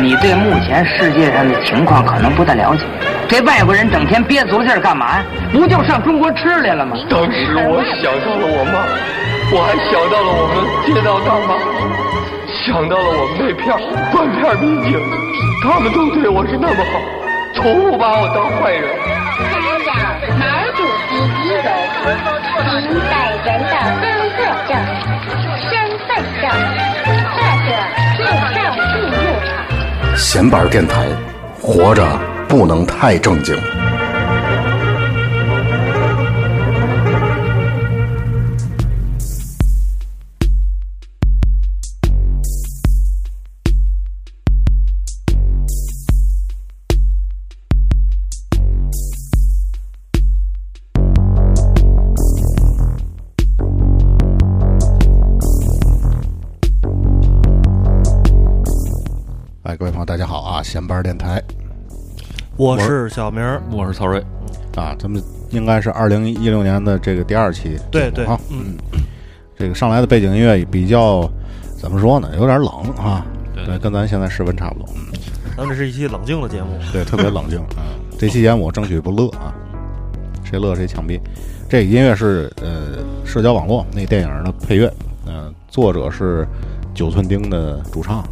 你对目前世界上的情况可能不太了解。这外国人整天憋足了劲儿干嘛呀？不就上中国吃来了吗？当时我想到了我妈，我还想到了我们街道大妈，想到了我们那片断片民警，他们都对我是那么好，从不把我当坏人。查找毛主席遗容，您本人的工作证、身份证或者护照进入场。闲板电台，活着不能太正经。啊！闲班电台。我是小明儿，我是曹睿，啊，咱们应该是二零一六年的这个第二期对对。啊，，嗯，这个上来的背景音乐比较怎么说呢？有点冷啊，对对，跟咱现在室温差不多，嗯，咱们这是一期冷静的节目，对，特别冷静啊。这期节目我争取不乐啊，谁乐谁枪毙。这个音乐是呃社交网络那电影的配乐，嗯、作者是九寸钉的主唱。啊，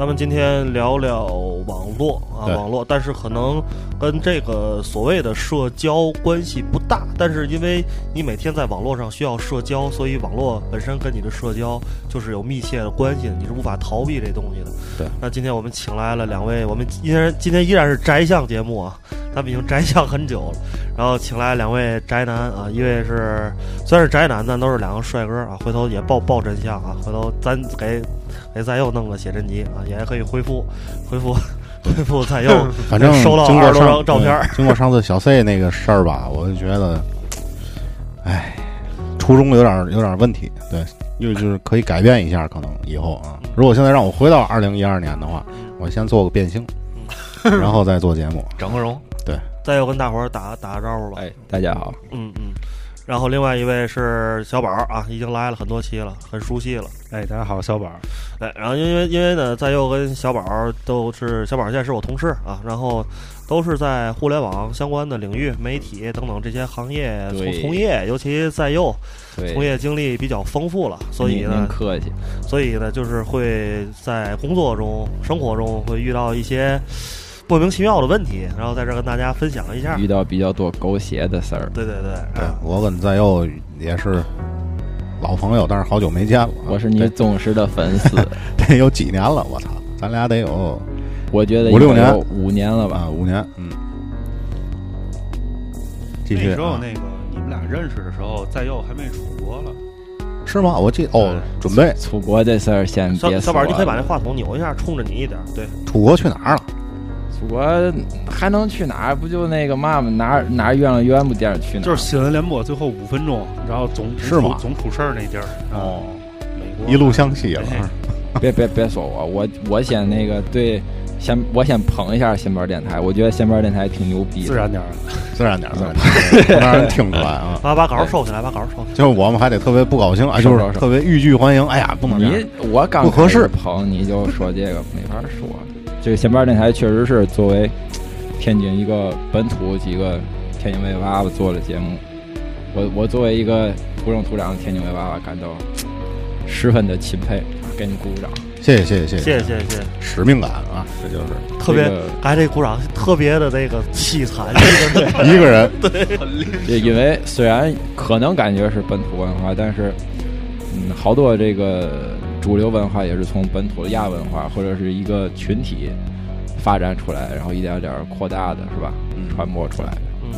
咱们今天聊聊网络啊，网络，但是可能跟这个所谓的社交关系不大，但是因为你每天在网络上需要社交，所以网络本身跟你的社交就是有密切的关系的，你是无法逃避这东西的。对，那今天我们请来了两位，我们依然今天依然是宅相节目啊，咱们已经宅相很久了，然后请来两位宅男啊，一位是虽然是宅男，但都是两个帅哥啊，回头也报报真相啊，回头咱给给再又弄个写真集啊，也可以恢复 恢复 恢复再又反正收到经过二十张照片经过上次 小 C 那个事儿吧，我就觉得，哎，初衷有点有点问题，对，又就是可以改变一下，可能以后啊，如果现在让我回到二零一二年的话，我先做个变性，然后再做节目，整个容，再又跟大伙儿打打个招呼吧。哎，大家好，嗯嗯。然后另外一位是小宝儿啊，已经来了很多期了，很熟悉了。哎，大家好，小宝儿。对，然后因为因为呢，在又跟小宝儿都是小宝现在是我同事啊，然后都是在互联网相关的领域、媒体等等这些行业从从业，尤其在又，从业经历比较丰富了，所以呢，客气，所以呢，就是会在工作中、生活中会遇到一些莫名其妙的问题，然后在这儿跟大家分享一下。遇到比较多狗血的事儿，对对对，我跟在佑也是老朋友，但是好久没见了，我是你忠实的粉丝，得有几年了，我操，咱俩得有我觉得五六年五年了吧？啊五年，嗯，继续那，时候那个你们俩认识的时候，在佑还没出国了。是吗？我记得哦，准备出国这事儿先别小宝，你可以把那话筒扭一下，冲着你一点。对，出国去哪儿了？出国还能去哪儿？不就那个嘛嘛哪儿哪儿远了远不点儿去哪儿？就是新闻联播最后五分钟，然后总是吗总出事儿那地儿。哦，美国一路向西了。哎 别别别说我，我我先那个对，先我先捧一下新班电台，我觉得新班电台挺牛逼的，自然点儿。自然点儿，自然点儿，让人听出来啊。把把稿儿收起来，把稿儿收。就是我们还得特别不高兴啊，就是特别欲拒还迎。哎呀，不能你我刚不合适捧你就说这个没法说。这个闲班电台确实是作为天津一个本土几个天津卫娃娃做的节目，我我作为一个土生土长的天津卫娃娃感到十分的钦佩，给你鼓鼓掌。谢谢谢谢谢谢。谢谢谢谢，使命感啊，这就是。特别这个哎，这鼓掌特别的那个凄惨，这个一个人。对因为虽然可能感觉是本土文化，但是嗯，好多这个主流文化也是从本土的亚文化或者是一个群体发展出来，然后一点点儿扩大的是吧？传播出来的。嗯，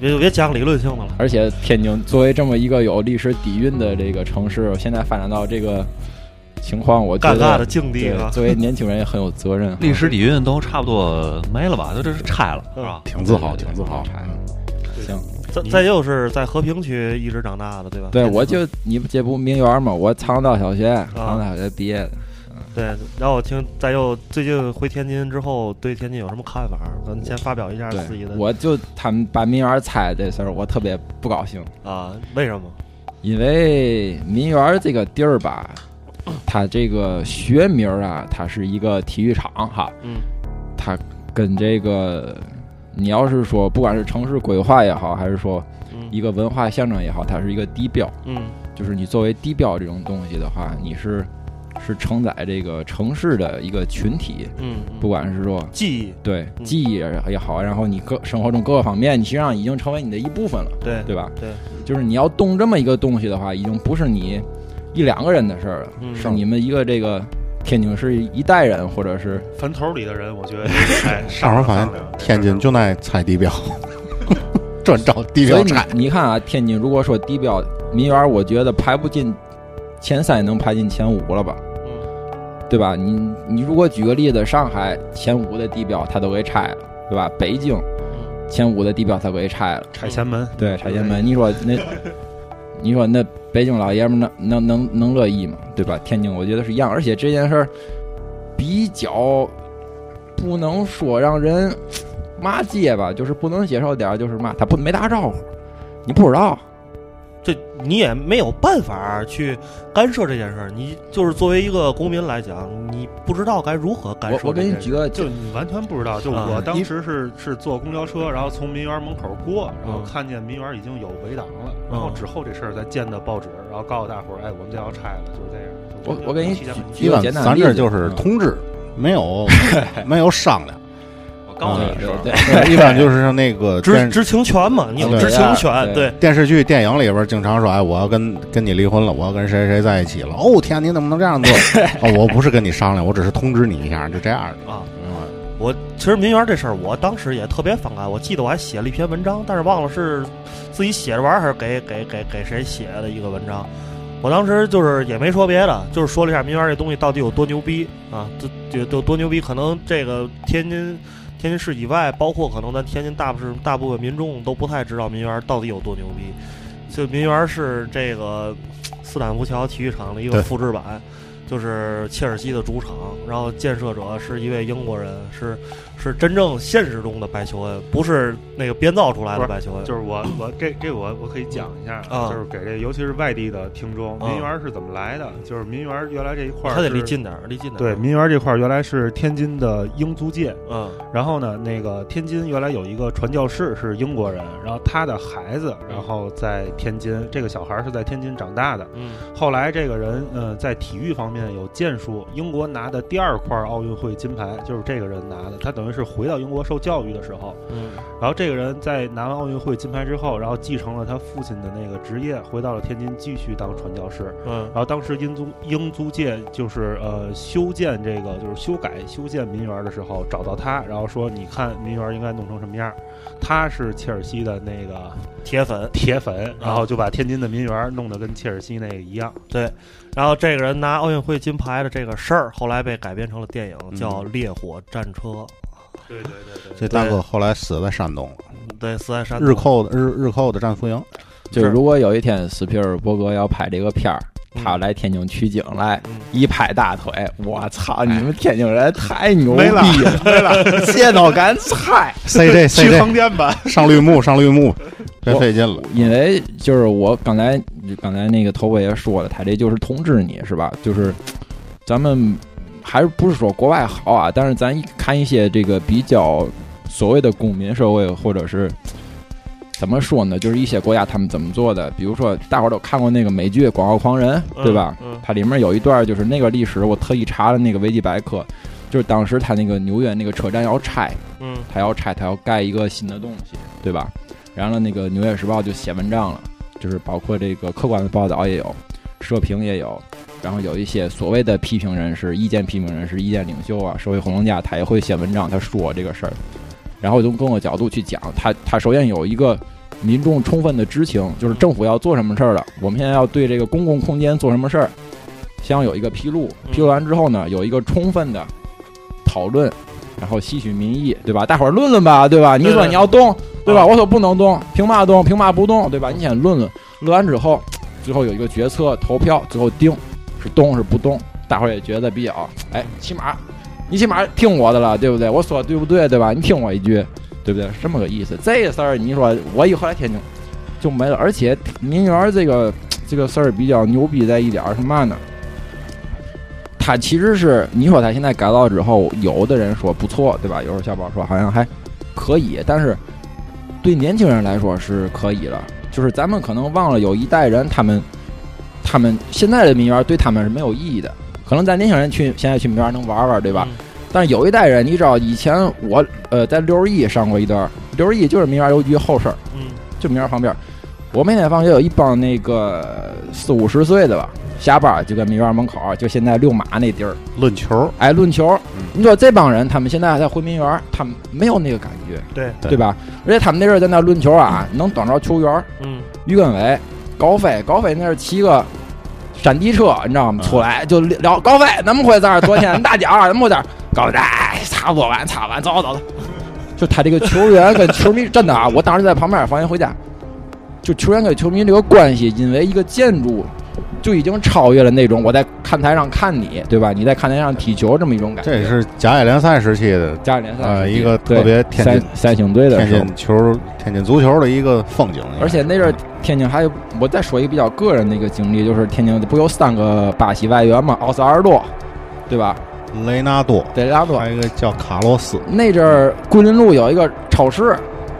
别别讲理论性的了。而且天津作为这么一个有历史底蕴的这个城市，现在发展到这个情况，我觉得尴尬的境地啊作为年轻人也很有责任。历史底蕴都差不多没了吧？就这是拆了，是吧？挺自豪，挺自豪。行，再再又是在和平区一直长大的，对吧？对我就你不这不名园嘛，我长道小学，长道小学毕业的。对，然后我听再又最近回天津之后，对天津有什么看法？咱先发表一下自己的，我就他们把民园拆这事儿，我特别不高兴，啊，为什么？因为民园这个地儿吧，它这个学名啊，它是一个体育场哈，嗯，它跟这个你要是说不管是城市规划也好，还是说嗯。一个文化象征也好，它是一个地标，嗯。就是你作为地标这种东西的话，你是是承载这个城市的一个群体，嗯，不管是说记忆，对嗯。记忆也好，然后你各生活中各个方面，你实际上已经成为你的一部分了，对对吧？对，就是你要动这么一个东西的话，已经不是你一两个人的事儿了，嗯。是你们一个这个天津是一代人，或者是坟头里的人，我觉得哎，上回发现天津就爱拆地标，专找地标拆。你看啊，天津如果说地标民园，我觉得排不进前三，能排进前五了吧？嗯对吧？你你如果举个例子，上海前五的地标它都给拆了，对吧？北京嗯前五的地标它给拆了，拆前门，对，拆前门。你说那，你说那北京老爷们儿能能能能乐意吗？对吧？天津我觉得是一样，而且这件事儿比较不能说让人骂街吧，就是不能接受点儿，就是嘛，他不没打招呼，你不知道。这你也没有办法去干涉这件事儿，你就是作为一个公民来讲，你不知道该如何干我我涉这件事儿。给你举个就你完全不知道。就啊我当时是是坐公交车，然后从民园门口过，然后嗯看见民园已经有围挡了，然后嗯之后这事儿再见的报纸，然后告诉大伙儿，哎，我们这要拆了，就是这样。我我给你举个一般简单的例子咱这就是嗯通知，没有没有商量。我告诉你对说，对一般就是像那个知知情权嘛，你有知情权，对对，电视剧、电影里边经常说，哎，我要跟跟你离婚了，我要跟谁谁在一起了。哦，天，你怎么能这样做？哦，我不是跟你商量，我只是通知你一下，就这样的啊。嗯我其实民园这事儿，我当时也特别反感。我记得我还写了一篇文章，但是忘了是自己写着玩还是给给给给谁写的一个文章。我当时就是也没说别的，就是说了一下民园这东西到底有多牛逼啊，这这有多牛逼。可能这个天津天津市以外，包括可能咱天津大部分大部分民众都不太知道民园到底有多牛逼。就民园是这个斯坦福桥体育场的一个复制版。就是切尔西的主场，然后建设者是一位英国人，是是真正现实中的白求恩，不是那个编造出来的白求恩。就是我我这这我我可以讲一下，啊就是给这尤其是外地的听众，啊民园是怎么来的？就是民园原来这一块儿他得离近点儿，离近点儿。对，民园这块儿原来是天津的英租界，嗯然后呢，那个天津原来有一个传教士是英国人，然后他的孩子，然后在天津，这个小孩是在天津长大的。嗯后来这个人，呃，在体育方面有建树，英国拿的第二块奥运会金牌就是这个人拿的。他等于是回到英国受教育的时候，嗯然后这个人在拿完奥运会金牌之后，然后继承了他父亲的那个职业，回到了天津继续当传教士。嗯然后当时英租英租界就是呃修建这个就是修改修建民园的时候找到他，然后说你看民园应该弄成什么样？他是切尔西的那个铁粉。铁粉，然后就把天津的民园弄得跟切尔西那个一样。对，然后这个人拿奥运会金牌的这个事儿，后来被改编成了电影，叫《烈火战车》。对对对对这大哥后来死在山东了，对，死在山东日寇的日日寇的战俘营。就是如果有一天斯皮尔伯格要拍这个片儿，嗯他要来天津取景来，嗯一拍大腿，我操！你们天津人太牛逼没了了，没了，街道敢猜。CJ 去横店吧。上绿幕 上绿幕，别费劲了。因为就是我刚才刚才那个头发也说了，他这就是通知你是吧？就是咱们还是不是说国外好啊？但是咱看一些这个比较所谓的公民社会，或者是怎么说呢？就是一些国家他们怎么做的？比如说大伙儿都看过那个美剧《广告狂人》，对吧？嗯它里面有一段就是那个历史，我特意查了那个维基百科，就是当时他那个纽约那个车站要拆，嗯他要拆，他要盖一个新的东西，对吧？然后呢，那个《纽约时报》就写文章了，就是包括这个客观的报道也有，社评也有，然后有一些所谓的批评人士、意见批评人士、意见领袖啊、社会活动家，他也会写文章，他说这个事儿，然后从各个角度去讲，他他首先有一个民众充分的知情，就是政府要做什么事儿了，我们现在要对这个公共空间做什么事儿，先有一个披露，披露完之后呢，有一个充分的讨论，然后吸取民意，对吧？大伙儿论论吧，对吧？你说你要动，对吧？我说不能动，凭嘛动？凭嘛不动？对吧？你先论论，论完之后，最后有一个决策投票，最后定是动是不动，大伙儿也觉得比较，哎，起码你起码听我的了，对不对？我说对不对？对吧？你听我一句，对不对？这么个意思。这事儿你说我一回来天津就没了，而且民园这个这个事儿比较牛逼在一点儿是嘛呢？他其实是你说他现在改造之后，有的人说不错，对吧？有时候小宝说好像还可以，但是对年轻人来说是可以了。就是咱们可能忘了有一代人，他们他们现在的民园对他们是没有意义的。可能咱年轻人去现在去民园能玩玩，对吧？但是有一代人，你知道以前我呃在六十一上过一段，六十一就是民园邮局后身儿，嗯，就民园旁边。我每天放学有一帮那个四五十岁的吧，下班儿就跟民园门口，就现在遛马那地儿，论球，哎，论球。嗯你说这帮人，他们现在还在回民园，他们没有那个感觉，对，对对吧？而且他们那阵儿在那论球啊，能等着球员嗯，于根伟、高飞，高飞那是骑个山地车，你知道吗？出来就聊高飞怎么回事儿？昨天大奖怎么回事儿？高飞哎差不多完，差不多完，走走走。就他这个球员跟球迷真的啊，我当时在旁边放学回家，就球员跟球迷这个关系，因为一个建筑就已经超越了那种我在看台上看你，对吧？你在看台上踢球这么一种感觉。这也是甲乙联赛时期的甲乙联赛呃一个特别天津三三星队的天津球、天津足球的一个风景。而且那阵儿天津还有，我再说一个比较个人的一个经历，就是天津不有三个巴西外援嘛？奥斯阿尔多，对吧？雷纳多，雷纳多还有一个叫卡洛斯，那阵儿桂林路有一个超市，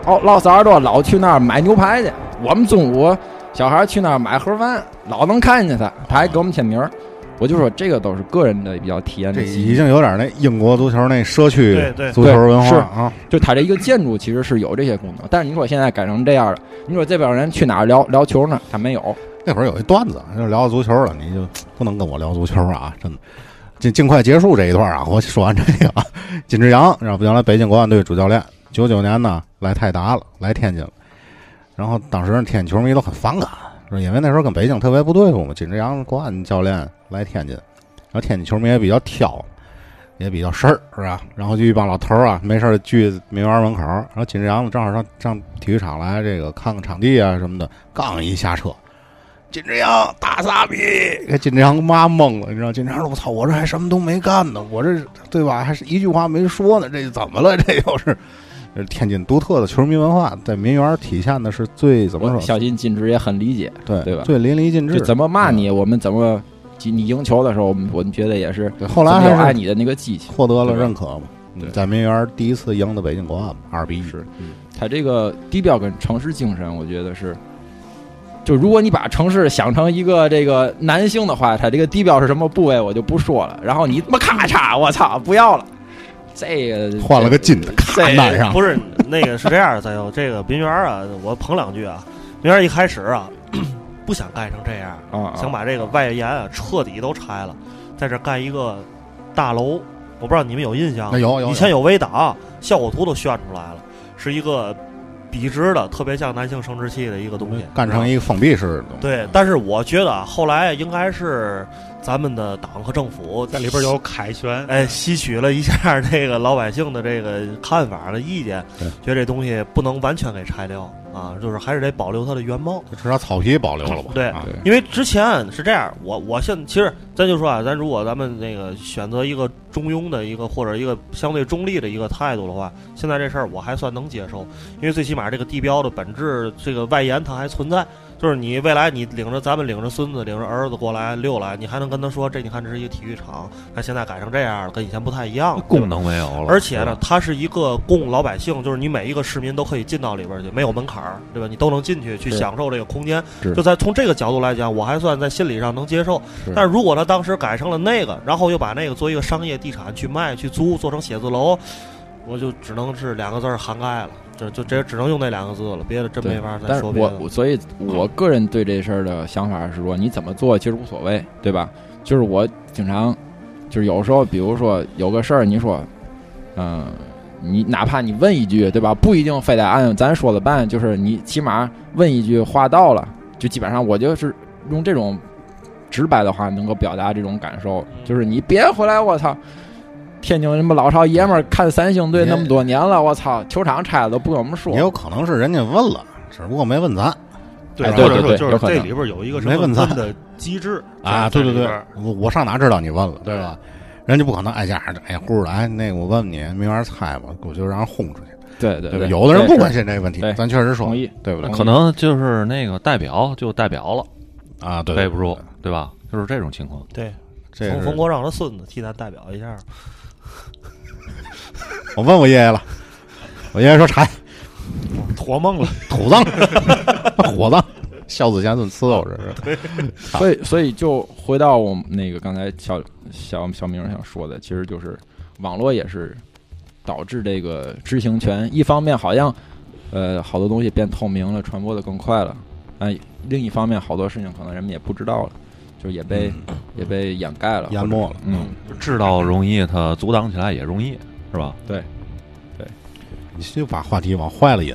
奥奥斯阿尔多老去那儿买牛排去。我们中午小孩去那儿买盒饭，老能看见他，他还给我们签名儿。我就说这个都是个人的比较体验这已经有点那英国足球那社区足球文化啊。就它这一个建筑其实是有这些功能，但是你说现在改成这样了，你说这帮人去哪儿聊聊球呢？他没有。那会儿有一段子，就聊足球了，你就不能跟我聊足球啊！真的，尽尽快结束这一段啊！我说完这个啊，金志扬，然后原来北京国安队主教练，九九年呢来泰达了，来天津了，然后当时天津球迷都很反感，因为那时候跟北京特别不对付嘛。金志扬国安教练来天津，然后天津球迷也比较挑，也比较事儿，是吧？然后就一帮老头儿啊，没事儿聚民园门口，然后金志扬正好上上体育场来，这个看看场地啊什么的，刚一下车。金志扬大傻逼，给金志扬妈懵了，你知道？金志扬说：“我操，我这还什么都没干呢，我这对吧？还是一句话没说呢，这怎么了？这又是，是天津独特的球迷文化，在民园体现的是最怎么说？小心尽职也很理解，对对吧最淋漓尽致。怎么骂你，我们怎么你赢球的时候，我们我们觉得也是对后来有还是爱你的那个激情。获得了认可嘛？在民园第一次赢的北京国安二比一。是他这个地标跟城市精神，我觉得是。就如果你把城市想成一个这个男性的话，他这个地标是什么部位我就不说了。然后你他妈咔嚓，我操，不要了，这个换了个金的，咔这带上。不是那个是这样的，再 有这个民园啊，我捧两句啊。民园一开始啊，不想盖成这样，啊，想把这个外延啊彻底都拆了，在这盖一个大楼。我不知道你们有印象吗？有有有以前有围挡，效果图都炫出来了，是一个笔直的，特别像男性生殖器的一个东西，干成一个封闭式的东西。对。但是我觉得啊，后来应该是咱们的党和政府在里边有凯旋，哎，吸取了一下这个老百姓的这个看法的意见，觉得这东西不能完全给拆掉啊，就是还是得保留它的原貌。至少草皮保留了吧？对啊对因为之前是这样，我我现其实咱就说啊，咱如果咱们那个选择一个中庸的一个或者一个相对中立的一个态度的话，现在这事儿我还算能接受，因为最起码这个地标的本质，这个外延它还存在。就是你未来你领着咱们领着孙子领着儿子过来溜来，你还能跟他说这你看这是一个体育场，它现在改成这样了，跟以前不太一样了。功能没有了，而且呢，，它是一个供老百姓，就是你每一个市民都可以进到里边去，没有门槛儿，对吧？你都能进去去享受这个空间。就在从这个角度来讲，我还算在心理上能接受。但是如果他当时改成了那个，然后又把那个做一个商业地产去卖去租，做成写字楼，我就只能是两个字儿涵盖了，就就这只能用那两个字了，别的真没法再说别的。我我所以，我个人对这事儿的想法是说，你怎么做其实无所谓，对吧？就是我经常，就是有时候，比如说有个事儿，你说，嗯、你哪怕你问一句，对吧？不一定非得按咱说的办，就是你起码问一句，话到了，就基本上我就是用这种直白的话能够表达这种感受，就是你别回来，我操！天津什么老少爷们儿看三星队那么多年了，我操，球场拆了都不跟我们说也。有可能是人家问了，只不过没问咱对，哎或者说就是对对有可能这里边有一个什么没问咱的机制 啊。对对对我我上哪知道你问了，对吧？人家不可能挨家挨户的，哎，那个我问问你，没法猜吧，我就让人轰出去，对？对对对，有的人不关心，这个问题，咱确实说同，意。对不对？可能就是那个代表就代表了，啊，对，背不住，对吧？就是这种情况。对，这是冯冯国璋的孙子替咱代表一下。我问我爷爷了，我爷爷说柴托 梦了，土葬 火葬，孝子贤孙伺候着是。所以，所以就回到我们那个刚才小小小明想说的，其实就是网络也是导致这个知情权，一方面好像呃好多东西变透明了，传播的更快了，哎、另一方面好多事情可能人们也不知道了，就也被、也被掩盖了，淹没了嗯，知道容易，它阻挡起来也容易，是吧？对，对。你就把话题往坏了引，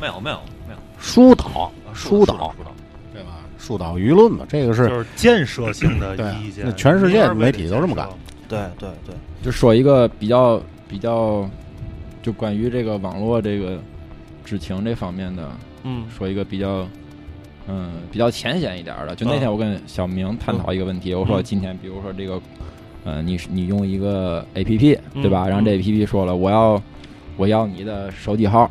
没有没有没有，疏导疏导，疏导，对吧？疏导舆论嘛，这个是就是建设性的意见。那全世界媒体都这么干。对对对，就说一个比较比较，就关于这个网络这个知情这方面的，嗯。说一个比较，嗯，比较浅显一点的。就那天我跟小明探讨一个问题，我说今天比如说这个，呃，你你用一个 A P P 嗯对吧？然后这嗯 A P P 说了，我要我要你的手机号，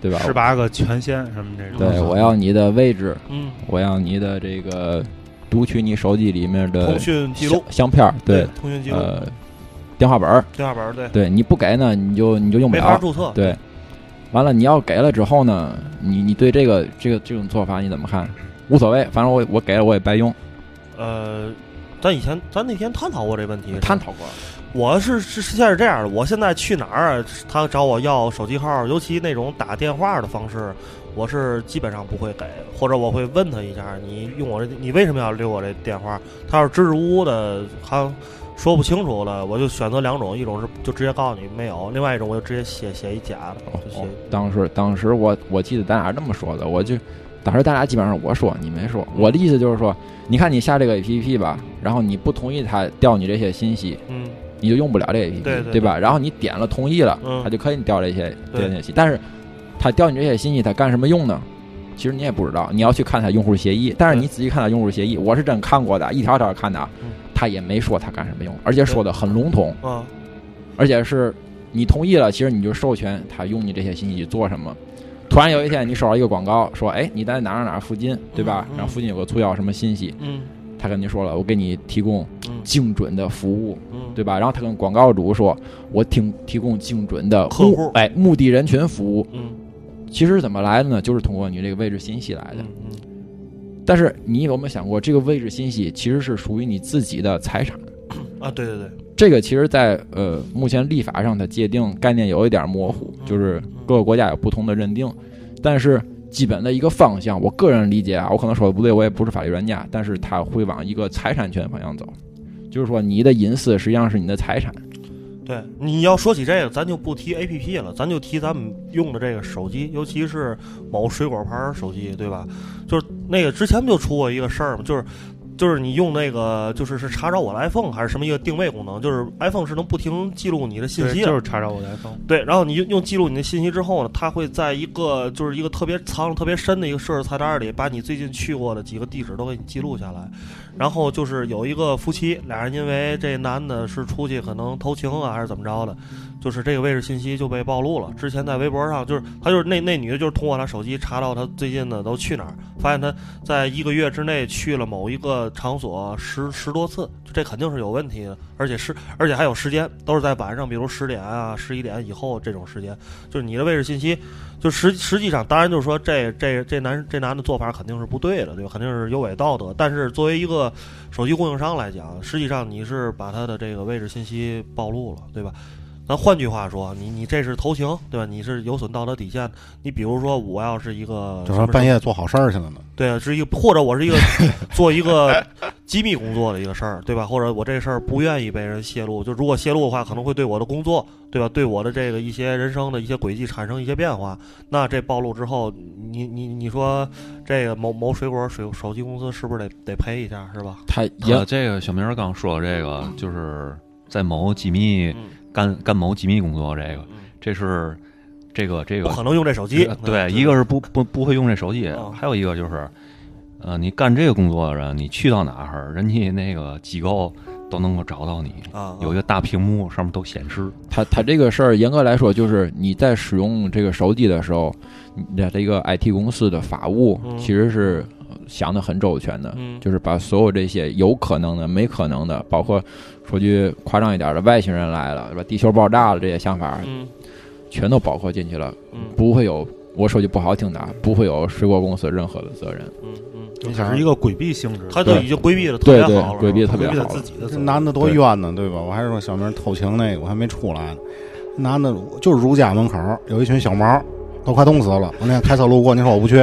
对吧？十八个权限什么这种。对，我要你的位置，嗯，我要你的这个读取你手机里面的通讯记录相相片儿，对，通讯记录，呃，电话本儿，电话本儿对，对你不给呢，你就你就用不了。没法注册。对，完了你要给了之后呢，你你对这个这个这种做法你怎么看？无所谓，反正我我给了我也白用。呃，咱以前咱那天探讨过这问题，探讨过，我是是是现在是这样的，我现在去哪儿啊，他找我要手机号，尤其那种打电话的方式，我是基本上不会给，或者我会问他一下，你用我这，你为什么要留我这电话？他要是支支吾吾的，还说不清楚了，我就选择两种，一种是就直接告诉你没有，另外一种我就直接写写一假的，就写哦，当时当时我我记得咱俩这么说的，我就当时大家基本上我说你没说，我的意思就是说，你看你下这个 A P P 吧，然后你不同意他调你这些信息，嗯你就用不了这 A P P，对对吧？然后你点了同意了，嗯他就可以调这些对这些信息，但是他调你这些信息，他干什么用呢？其实你也不知道，你要去看他用户协议。但是你仔细看他用户协议，我是真看过的，一条条看的他也没说他干什么用，而且说的很笼统，啊而且是你同意了，其实你就授权他用你这些信息去做什么。突然有一天你收到一个广告，说，哎，你在哪儿哪儿附近，对吧？然后附近有个促销什么信息，嗯他跟你说了，我给你提供嗯精准的服务，嗯，对吧？然后他跟广告主说，我提提供精准的客户哎，目的人群服务。嗯其实怎么来的呢？就是通过你这个位置信息来的。但是你有没有想过，这个位置信息其实是属于你自己的财产？啊，对对对，这个其实在，呃目前立法上的界定概念有一点模糊，嗯就是各个国家有不同的认定，但是基本的一个方向，我个人理解啊，我可能说的不对，我也不是法律专家，但是他会往一个财产权方向走，就是说你的隐私实际上是你的财产。对，你要说起这个，咱就不提 A P P 了，咱就提咱们用的这个手机，尤其是某水果牌手机，对吧？就是那个之前不就出过一个事儿嘛，就是就是你用那个就是是查找我的 iPhone 还是什么一个定位功能，就是 iPhone 是能不停记录你的信息的，就是查找我的 iPhone。对，然后你用用记录你的信息之后呢，它会在一个就是一个特别藏得特别深的一个设置菜单里，把你最近去过的几个地址都给你记录下来。然后就是有一个夫妻，俩人因为这男的是出去可能偷情啊，还是怎么着的，就是这个位置信息就被暴露了。之前在微博上，就是他就是那那女的，就是通过他手机查到他最近的都去哪儿，发现他在一个月之内去了某一个场所十十多次，这肯定是有问题的，而且是而且还有时间，都是在晚上，比如十点啊、十一点以后这种时间，就是你的位置信息，就实实际上，当然就是说这这这男这男的做法肯定是不对的，对吧？肯定是有违道德。但是作为一个手机供应商来讲，实际上你是把他的这个位置信息暴露了，对吧？咱换句话说，你你这是偷情，对吧？你是有损道德底线。你比如说，我要是一个就说什么半夜做好事儿去了呢。对啊，是一个或者我是一个 做一个机密工作的一个事儿，对吧？或者我这事儿不愿意被人泄露，就如果泄露的话，可能会对我的工作，对吧？对我的这个一些人生的一些轨迹产生一些变化。那这暴露之后，你你你说这个某某水果水手机公司是不是得得赔一下，是吧？他也呃，这个小明儿刚说的这个，就是在某机密嗯干干某机密工作，这个嗯这是这个这个不可能用这手机呃。对，一个是不不不会用这手机哦，还有一个就是，呃，你干这个工作的人，你去到哪儿，人家那个机构都能够找到你，啊，有一个大屏幕上面都显示。他他这个事儿严格来说，就是你在使用这个手机的时候，你的这个 IT 公司的法务嗯其实是想的很周全的，嗯就是把所有这些有可能的、没可能的，包括说句夸张一点的，外星人来了，是吧？地球爆炸了这些想法，嗯全都包括进去了，嗯不会有我说句不好听的啊，不会有水果公司任何的责任。嗯嗯，就只是一个规避性质的。他都已经规避的特对对别好了，规避得特别规避好了他自己的这男的多冤呢，对吧？我还说小明偷情那个，我还没出来呢。男的就是如家门口有一群小毛，都快冻死了。我那天开车路过，你说我不去？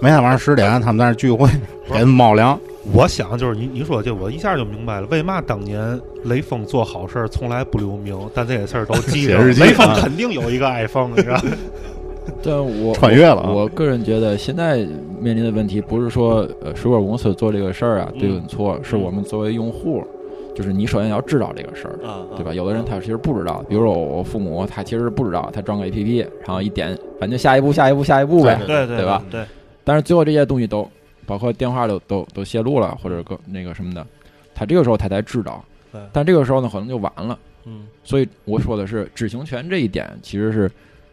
每天晚上十点，他们在那聚会，给人猫粮。我想就是你你说这，我一下就明白了，为嘛当年雷锋做好事儿从来不留名，但这些事儿都记着。雷锋啊肯定有一个 iPhone，你知道 我穿越了啊我个人觉得，现在面临的问题不是说呃水果公司做这个事儿啊嗯对跟错，是我们作为用户，就是你首先要知道这个事儿。啊，对吧？有的人他其实不知道，比如说我父母，他其实不知道，他装个 A P P，然后一点，反正下一步、下一步、下一步呗。对对对吧？对，但是最后这些东西都，包括电话都都都泄露了，或者个那个什么的，他这个时候他才知道。但这个时候呢，可能就晚了。嗯所以我说的是知情权这一点，其实是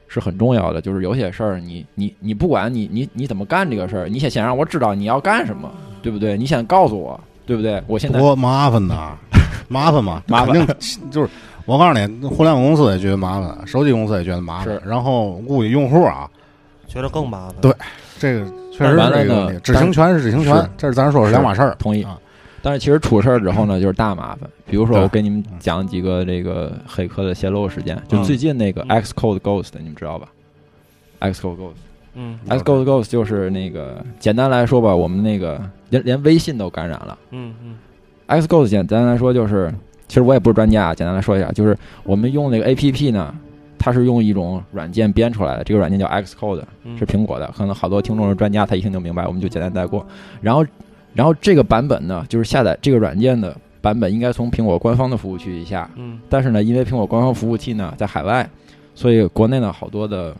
是很重要的。就是有些事儿，你你你不管你你你怎么干这个事儿，你先先让我知道你要干什么，对不对？你先告诉我，对不对？我现在多麻烦呐，麻烦嘛，麻烦就是我告诉你，互联网公司也觉得麻烦，手机公司也觉得麻烦，然后估计用户啊，觉得更麻烦。对这个确实是完了呢这个问题。知情权是知情权，这是咱说是两码事儿。同意啊。但是其实出事儿之后呢，就是大麻烦。比如说，我给你们讲几个这个黑客的泄露事件，就嗯最近那个嗯 Xcode Ghost，你们知道吧？Xcode Ghost。嗯 Xcode Ghost 就是那个简单来说吧，我们那个连连微信都感染了。嗯嗯 Xcode 简单来说就是，其实我也不是专家，简单来说一下，就是我们用那个 APP 呢，它是用一种软件编出来的，这个软件叫 Xcode，嗯，是苹果的，可能好多听众是专家，他一听就明白，我们就简单带过。然后，然后这个版本呢，就是下载这个软件的版本应该从苹果官方的服务器下，嗯但是呢，因为苹果官方服务器呢在海外，所以国内呢好多的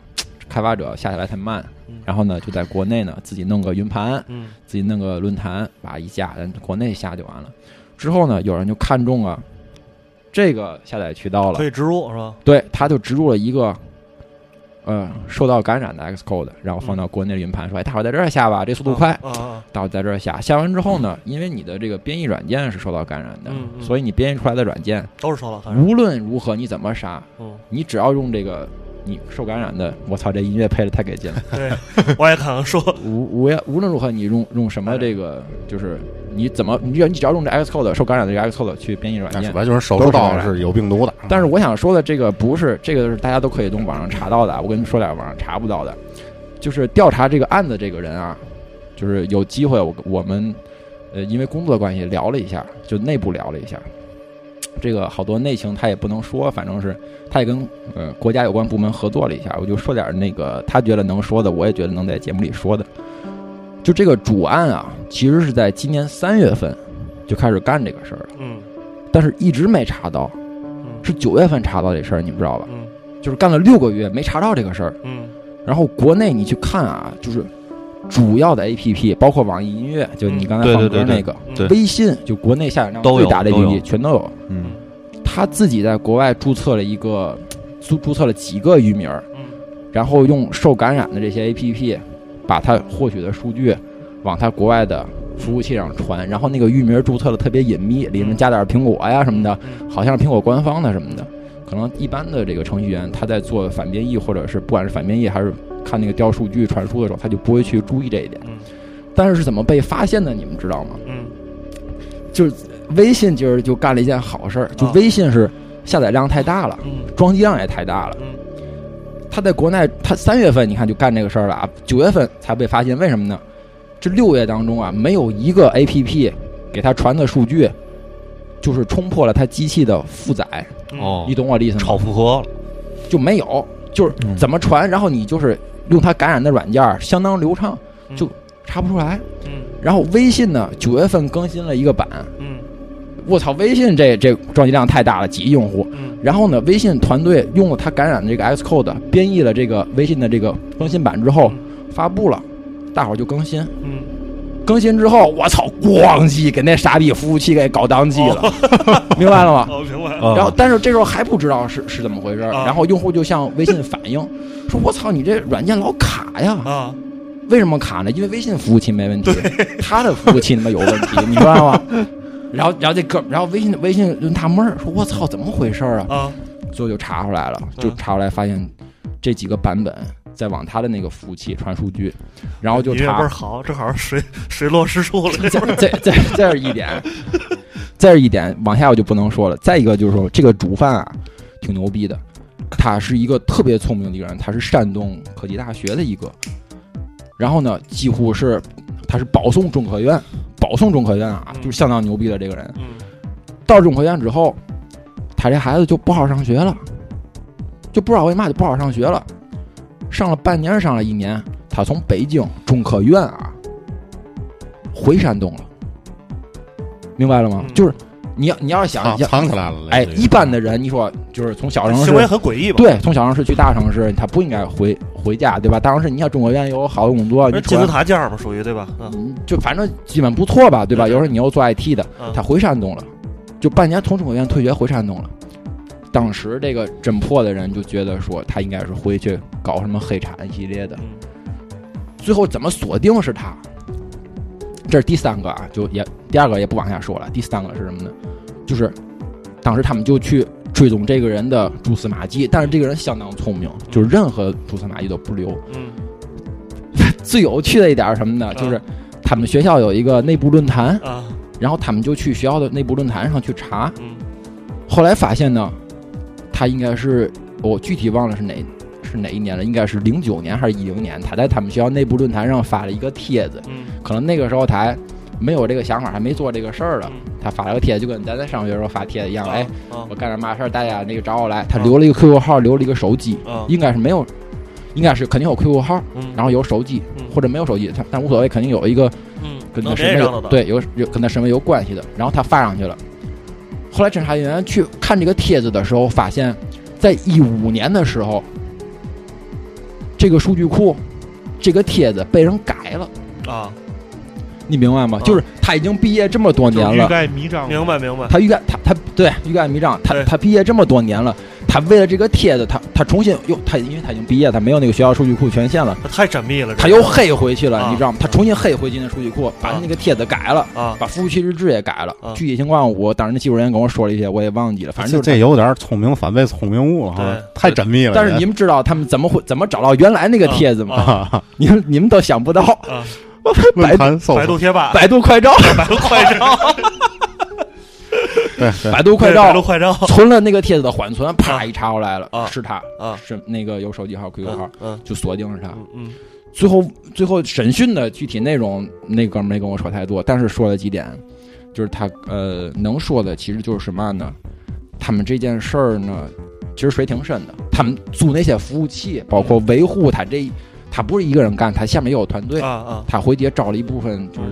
开发者下下来太慢嗯，然后呢就在国内呢自己弄个云盘，嗯自己弄个论坛，把一下，咱国内下就完了。之后呢，有人就看中啊这个下载渠道了可，以植入是吧？对，他就植入了一个，呃，受到感染的 Xcode，然后放到国内的云盘，说，哎，大伙儿在这儿下吧，这速度快，啊啊，大伙儿在这儿下。下完之后呢，因为你的这个编译软件是受到感染的，嗯嗯所以你编译出来的软件，都是受到感染。无论如何你怎么杀，嗯，你只要用这个你受感染的，我操，这音乐配的太给劲了。对，我也可能说，无无无论如何，你用用什么这个，就是你怎么，你只要你只要用这 Xcode 受感染的这个 Xcode 去编译软件那说，白就是手术刀是有病毒的。但是我想说的这个不是这个是大家都可以从网上查到的，我跟你们说点网上查不到的，就是调查这个案子这个人啊，就是有机会我我们呃因为工作关系聊了一下，就内部聊了一下，这个好多内情他也不能说，反正是他也跟呃国家有关部门合作了一下，我就说点那个他觉得能说的，我也觉得能在节目里说的。就这个主案啊，其实是在今年三月份就开始干这个事儿了，嗯但是一直没查到。嗯是九月份查到这事儿，你们知道吧？嗯就是干了六个月没查到这个事儿。嗯然后国内你去看啊，就是主要的 APP，包括网易音乐，就你刚才放歌那个，对。微信，就国内下载量最大的 APP 全都有。嗯，他自己在国外注册了一个，注注册了几个域名儿，嗯。然后用受感染的这些 APP，把他获取的数据往他国外的服务器上传，然后那个域名注册的特别隐秘，里面加点苹果呀什么的，嗯。好像是苹果官方的什么的。可能一般的这个程序员他在做反编译，或者是不管是反编译还是看那个调数据传输的时候，他就不会去注意这一点。嗯但是是怎么被发现的？你们知道吗？嗯就是微信今儿就干了一件好事儿，就啊微信是下载量太大了，嗯装机量也太大了。嗯他在国内，他三月份你看就干这个事儿了啊，九月份才被发现，为什么呢？这六月当中啊，没有一个 A P P 给他传的数据，就是冲破了他机器的负载，哦你懂我的意思吗？超负荷了。就没有，就是嗯怎么传，然后你就是用它感染的软件相当流畅，嗯。就查不出来。嗯。然后微信呢，九月份更新了一个版，嗯。我操，微信这这装机量太大了，几亿用户。嗯。然后呢，微信团队用了它感染的这个 Xcode 编译了这个微信的这个更新版之后发布了，大伙儿就更新。嗯，更新之后，我操，咣叽给那傻逼服务器给搞宕机了，明白了吗？哦，明白。啊然后，但是这时候还不知道是是怎么回事然后用户就向微信反映说：“我操，你这软件老卡呀啊，为什么卡呢？因为微信服务器没问题，他的服务器他妈有问题，你知道吗？然后，然后这哥，然后微信微信就纳闷儿，说：“我操，怎么回事儿啊啊，？”最后就查出来了，就嗯查出来发现这几个版本在往他的那个服务器传数据，然后就查儿好，正好水水落石出了。这这这这是一点，再是一点，往下我就不能说了。再一个就是说，这个主犯啊，挺牛逼的，他是一个特别聪明的一个人，他是山东科技大学的一个，然后呢，几乎是他是保送中科院，保送中科院啊，嗯就是相当牛逼的这个人。嗯到中科院之后，他这孩子就不好上学了，就不知道为嘛就不好上学了，上了半年，上了一年，他从北京中科院啊回山东了，明白了吗？嗯就是你要你要是想藏想，藏起来了。哎，类似于一般的人，你说就是从小城市行为很诡异吧？，对，从小城市去大城市，他不应该回回家，对吧？大城市，你像中科院有好的工作，你出来那金字塔尖嘛，属于对吧？嗯嗯，就反正基本不错吧，对吧？有时候你又做 IT 的，嗯他回山东了，就半年从中科院退学回山东了。当时这个侦破的人就觉得说他应该是回去搞什么黑产系列的，嗯最后怎么锁定是他？这是第三个啊，就也第二个也不往下说了。第三个是什么呢？就是当时他们就去追踪这个人的蛛丝马迹，但是这个人相当聪明，就是任何蛛丝马迹都不留。嗯 最有趣的一点是什么呢？就是他们学校有一个内部论坛，啊然后他们就去学校的内部论坛上去查，嗯后来发现呢，他应该是我具体忘了是哪是哪一年了，应该是零九年还是一零年，他在他们学校内部论坛上发了一个帖子，嗯。可能那个时候他还没有这个想法，还没做这个事儿了嗯，他发了个帖子，就跟咱在上学时候发帖子一样，哎，啊。我干点嘛事儿，大家那个找我来，他留了一个 QQ 号，留了一个手机，啊。应该是没有，应该是肯定有 QQ 号，嗯，然后有手机嗯。或者没有手机，他但无所谓，肯定有一个嗯。跟他身份对有有跟他身份有关系的，然后他发上去了。后来侦查人员去看这个帖子的时候，发现，在一五年的时候，这个数据库，这个帖子被人改了，啊，你明白吗？啊。就是他已经毕业这么多年了，欲盖弥彰，明白明白。他欲盖他他对欲盖弥彰，他他毕业这么多年了，他为了这个帖子，他他重新又他因为他已经毕业，他没有那个学校数据库权限了，他太缜密了，他又黑回去了，啊。你知道吗？他重新黑回去那数据库，把他那个帖子改了。啊。把服务器日志也改了，啊。具体情况我当时那技术人员跟我说了一些，我也忘记了，反正就是这有点聪明反被聪明误了哈，太缜密了。但是你们知道他们怎么会怎么找到原来那个帖子吗？啊啊，你们你们都想不到，啊，百度百度贴吧，百度快照，百度快照，百度快照。百度照快照。存了那个帖子的缓存，啪一查出来了啊，是他，啊，是那个有手机号、QQ 号，嗯就锁定是他。嗯嗯。最后最后审讯的具体内容，那哥们儿没跟我说太多，但是说了几点，就是他呃能说的其实就是什么呢？他们这件事儿呢，其实水挺深的。他们租那些服务器，包括维护他这，他不是一个人干，他下面也有团队啊，啊，他回去也招了一部分就是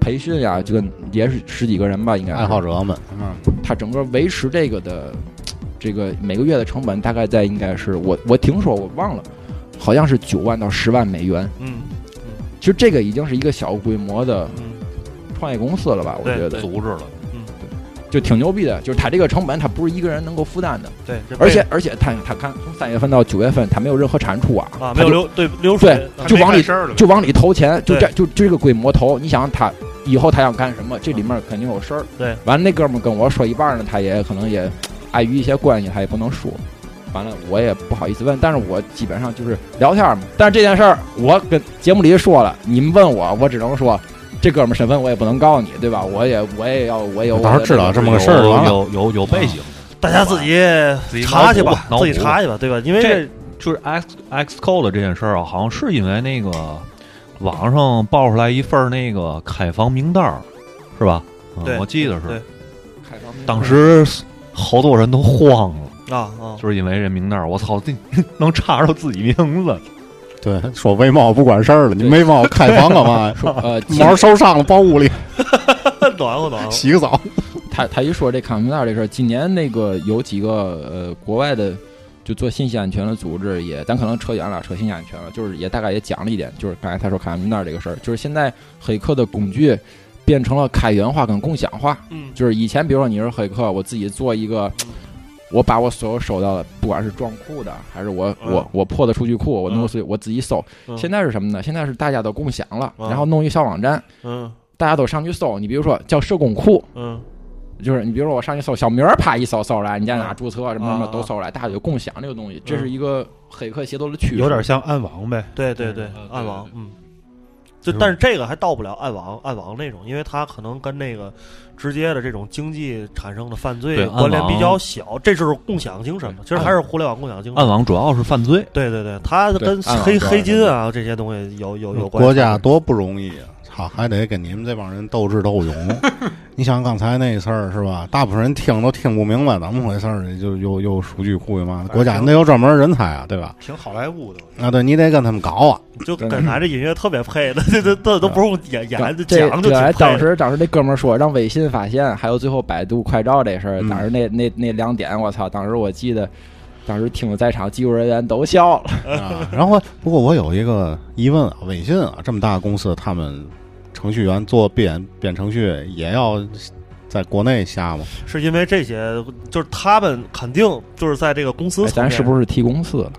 培训呀，这个也是十几个人吧，应该爱好者们，嗯，他整个维持这个的这个每个月的成本大概在应该是我我听说我忘了，好像是九万到十万美元。嗯其实这个已经是一个小规模的嗯。创业公司了吧？我觉得。组织了，就挺牛逼的，就是他这个成本他不是一个人能够负担的，对，而且而且他他看从三月份到九月份他没有任何产出啊，啊，没有流对流水对，就往里就往里投钱，就这就就这个规模投，你想他以后他想干什么，这里面肯定有事儿。对，完了那哥们儿跟我说一半呢，他也可能也碍于一些关系，他也不能说。完了，我也不好意思问，但是我基本上就是聊天嘛。但是这件事儿，我跟节目里说了，你们问我，我只能说，这哥们儿身份我也不能告诉你，对吧？我也我也要我也有到时候知道这么个事儿有有有有背景，大家自己自己查去吧，自己查去吧，对吧？因为这就是 X X Code 这件事儿啊，好像是因为那个网上爆出来一份儿那个开房名单儿，是吧？我记得对是，当时好多人都慌了。啊啊，就是因为这名单儿，我操，这 能查着自己名字，对，说为猫不管事儿了？你没猫开房干嘛 呀？呃，毛受伤了，抱屋里暖和暖和，洗个澡。他他一说这开房名单这事儿，今年那个有几个呃国外的就做信息安全的组织也，咱可能扯远了，扯信息安全了，就是也大概也讲了一点，就是刚才他说康明袋这个事儿，就是现在黑客的工具变成了开源化跟共享化，嗯就是以前比如说你是黑客，我自己做一个 我把我所有收到的，不管是撞库的，还是我、嗯我我破的数据库，我弄嗯我自己搜。嗯现在是什么呢？现在是大家都共享了，嗯然后弄一个小网站，嗯大家都上去搜。你比如说叫社工库，嗯就是你比如说我上去搜小明儿，啪一搜搜出来，你在哪啊注册什么什么啊都搜出来，大家就共享这个东西，这是一个黑客协作的趋势。有点像暗网呗。对对对嗯，暗网，嗯，就但是这个还到不了暗网暗网那种，因为它可能跟那个直接的这种经济产生的犯罪关联比较小，这就是共享精神嘛，其实还是互联网共享精神。暗网主要是犯罪，对对对，它跟黑黑金啊这些东西有有有关系。国家多不容易啊！操，还得跟你们这帮人斗智斗勇。你想刚才那事儿是吧？大部分人听都听不明白怎么回事儿，就又又数据库嘛，国家那有专门人才啊，对吧？挺好莱坞的，啊，对你得跟他们搞啊。就跟咱这音乐特别配的，这这这都不用演演，就讲就当。时当时那哥们儿说让微信发现，还有最后百度快照这事儿，嗯当时那那那两点，我操！当时我记得，当时听了在场技术人员都笑了。啊，然后不过我有一个疑问啊，微信啊这么大的公司，他们程序员做编编程序也要在国内下吗？是因为这些，就是他们肯定就是在这个公司哎，咱是不是提公司了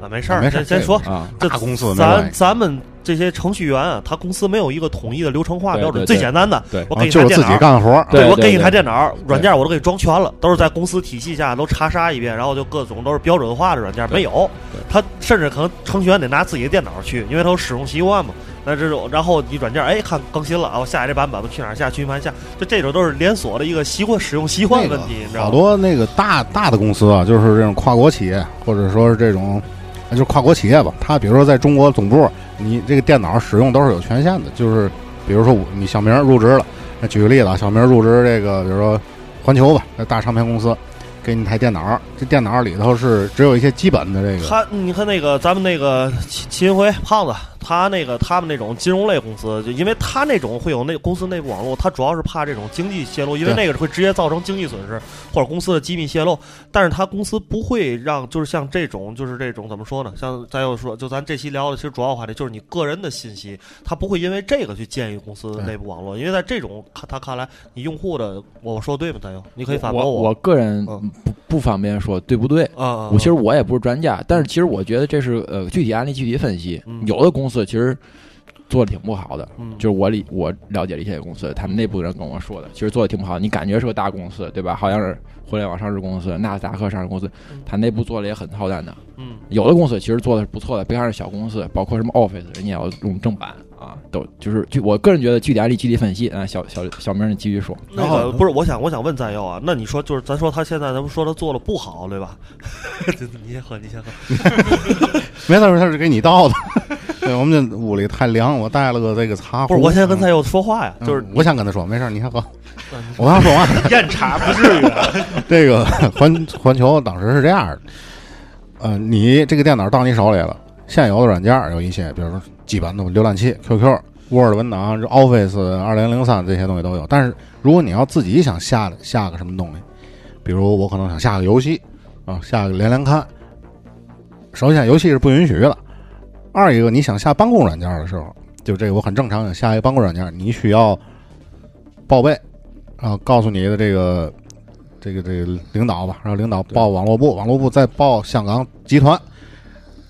啊？没事儿，没事儿先先说。啊？这大公司咱咱们这些程序员啊，他公司没有一个统一的流程化标准。对对对最简单的，我给你就是自己台电脑，干活儿。我给你对对对台电脑，软件我都给你装全了，都是在公司体系下都查杀一遍，然后就各种都是标准化的软件，没有。他甚至可能程序员得拿自己的电脑去，因为他有使用习惯嘛。那这种，然后你软件哎看更新了啊，我下一这版本，我去哪儿下去云盘下，就这种都是连锁的一个习惯使用习惯问题，你知道吗？好多那个大大的公司啊，就是这种跨国企业，或者说是这种，呃就是跨国企业吧。他比如说在中国总部，你这个电脑使用都是有权限的。就是比如说我你小明入职了，那举个例子啊，小明入职这个，比如说环球吧，那大唱片公司，给你台电脑，这电脑里头是只有一些基本的这个，他，你看那个咱们那个秦秦辉胖子，他那个他们那种金融类公司，就因为他那种会有那公司内部网络，他主要是怕这种经济泄露，因为那个会直接造成经济损失或者公司的机密泄露。但是他公司不会让，就是像这种，就是这种怎么说呢？像咱又说，就咱这期聊的，其实主要话题就是你个人的信息，他不会因为这个去建议公司内部网络，因为在这种看他看来，你用户的，我说对吗？咱又你可以反驳我我个人嗯不不方便说对不对。啊啊，我其实我也不是专家，但是其实我觉得这是呃具体案例具体分析嗯。有的公司其实做的挺不好的，嗯就是我理我了解了一些公司，他们内部人跟我说的，其实做的挺不好。你感觉是个大公司，对吧？好像是互联网上市公司、纳斯达克上市公司，他内部做的也很操蛋的。嗯有的公司其实做的是不错的，别看是小公司，包括什么 Office，人家要用正版啊，都就是就我个人觉得具体案例具体分析啊。小小小明，你继续说。那个不是，我想我想问赞佑啊，那你说就是咱说他现在咱们说他做的不好，对吧？你先喝，你先喝。没事儿，他是给你倒的。对，我们这屋里太凉，我带了个这个茶壶。不是，我现在跟嗯赞佑说话呀，嗯就是我想跟他说，没事，你先喝。嗯我刚说完，验茶不至于啊。这个环环球当时是这样的，呃，你这个电脑到你手里了，现有的软件有一些，比如说基本的浏览器、QQ、Word 文档、Office 二零零三这些东西都有。但是如果你要自己想下下个什么东西，比如我可能想下个游戏啊，下个连连看，首先游戏是不允许的，二一个你想下办公软件的时候，就这个我很正常，想下一个办公软件，你需要报备然啊，告诉你的这个这个这个领导吧，然后领导报网络部，网络部再报香港集团，我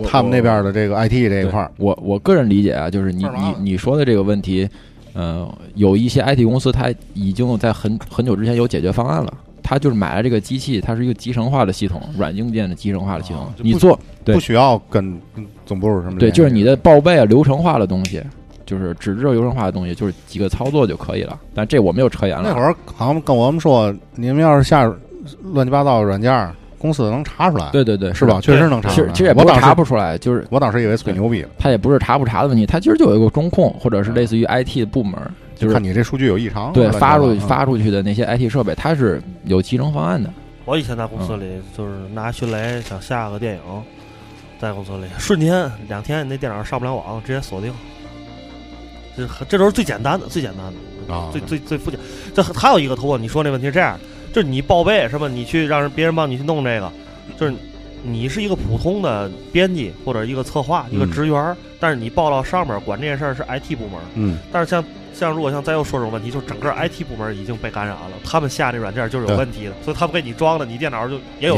他们那边的这个 IT 这一块儿，我我个人理解啊，就是你你你说的这个问题，呃，有一些 IT 公司它已经在很很久之前有解决方案了。它就是买了这个机器，它是一个集成化的系统，软硬件的集成化的系统啊。你做不需要跟跟总部什么对，就是你的报备啊，流程化的东西，就是纸质流程化的东西，就是几个操作就可以了。但这我没有扯远了。那会儿好像跟我们说，你们要是下乱七八糟的软件，公司能查出来，对对对，是吧？确实能查出来。其实其实也不查不出来，就是我当时以为吹牛逼了，他也不是查不查的问题，他其实就有一个中控或者是类似于 IT 的部门，就是看你这数据有异常，对发出糟嗯发出去的那些 IT 设备，它是有集成方案的。我以前在公司里就是拿迅雷想下个电影，在公司里瞬间两天那电脑上不了网，直接锁定。这这都是最简单的，最简单的，啊最最最复杂。这还有一个头问你说那问题是这样，就是你报备是吧？你去让人别人帮你去弄这个，就是你是一个普通的编辑或者一个策划一个嗯职员儿，但是你报到上面管这件事儿是 IT 部门，嗯，但是像像如果像再又说这种问题，就整个 IT 部门已经被感染了，他们下这软件就是有问题的，所以他们给你装的，你电脑就也有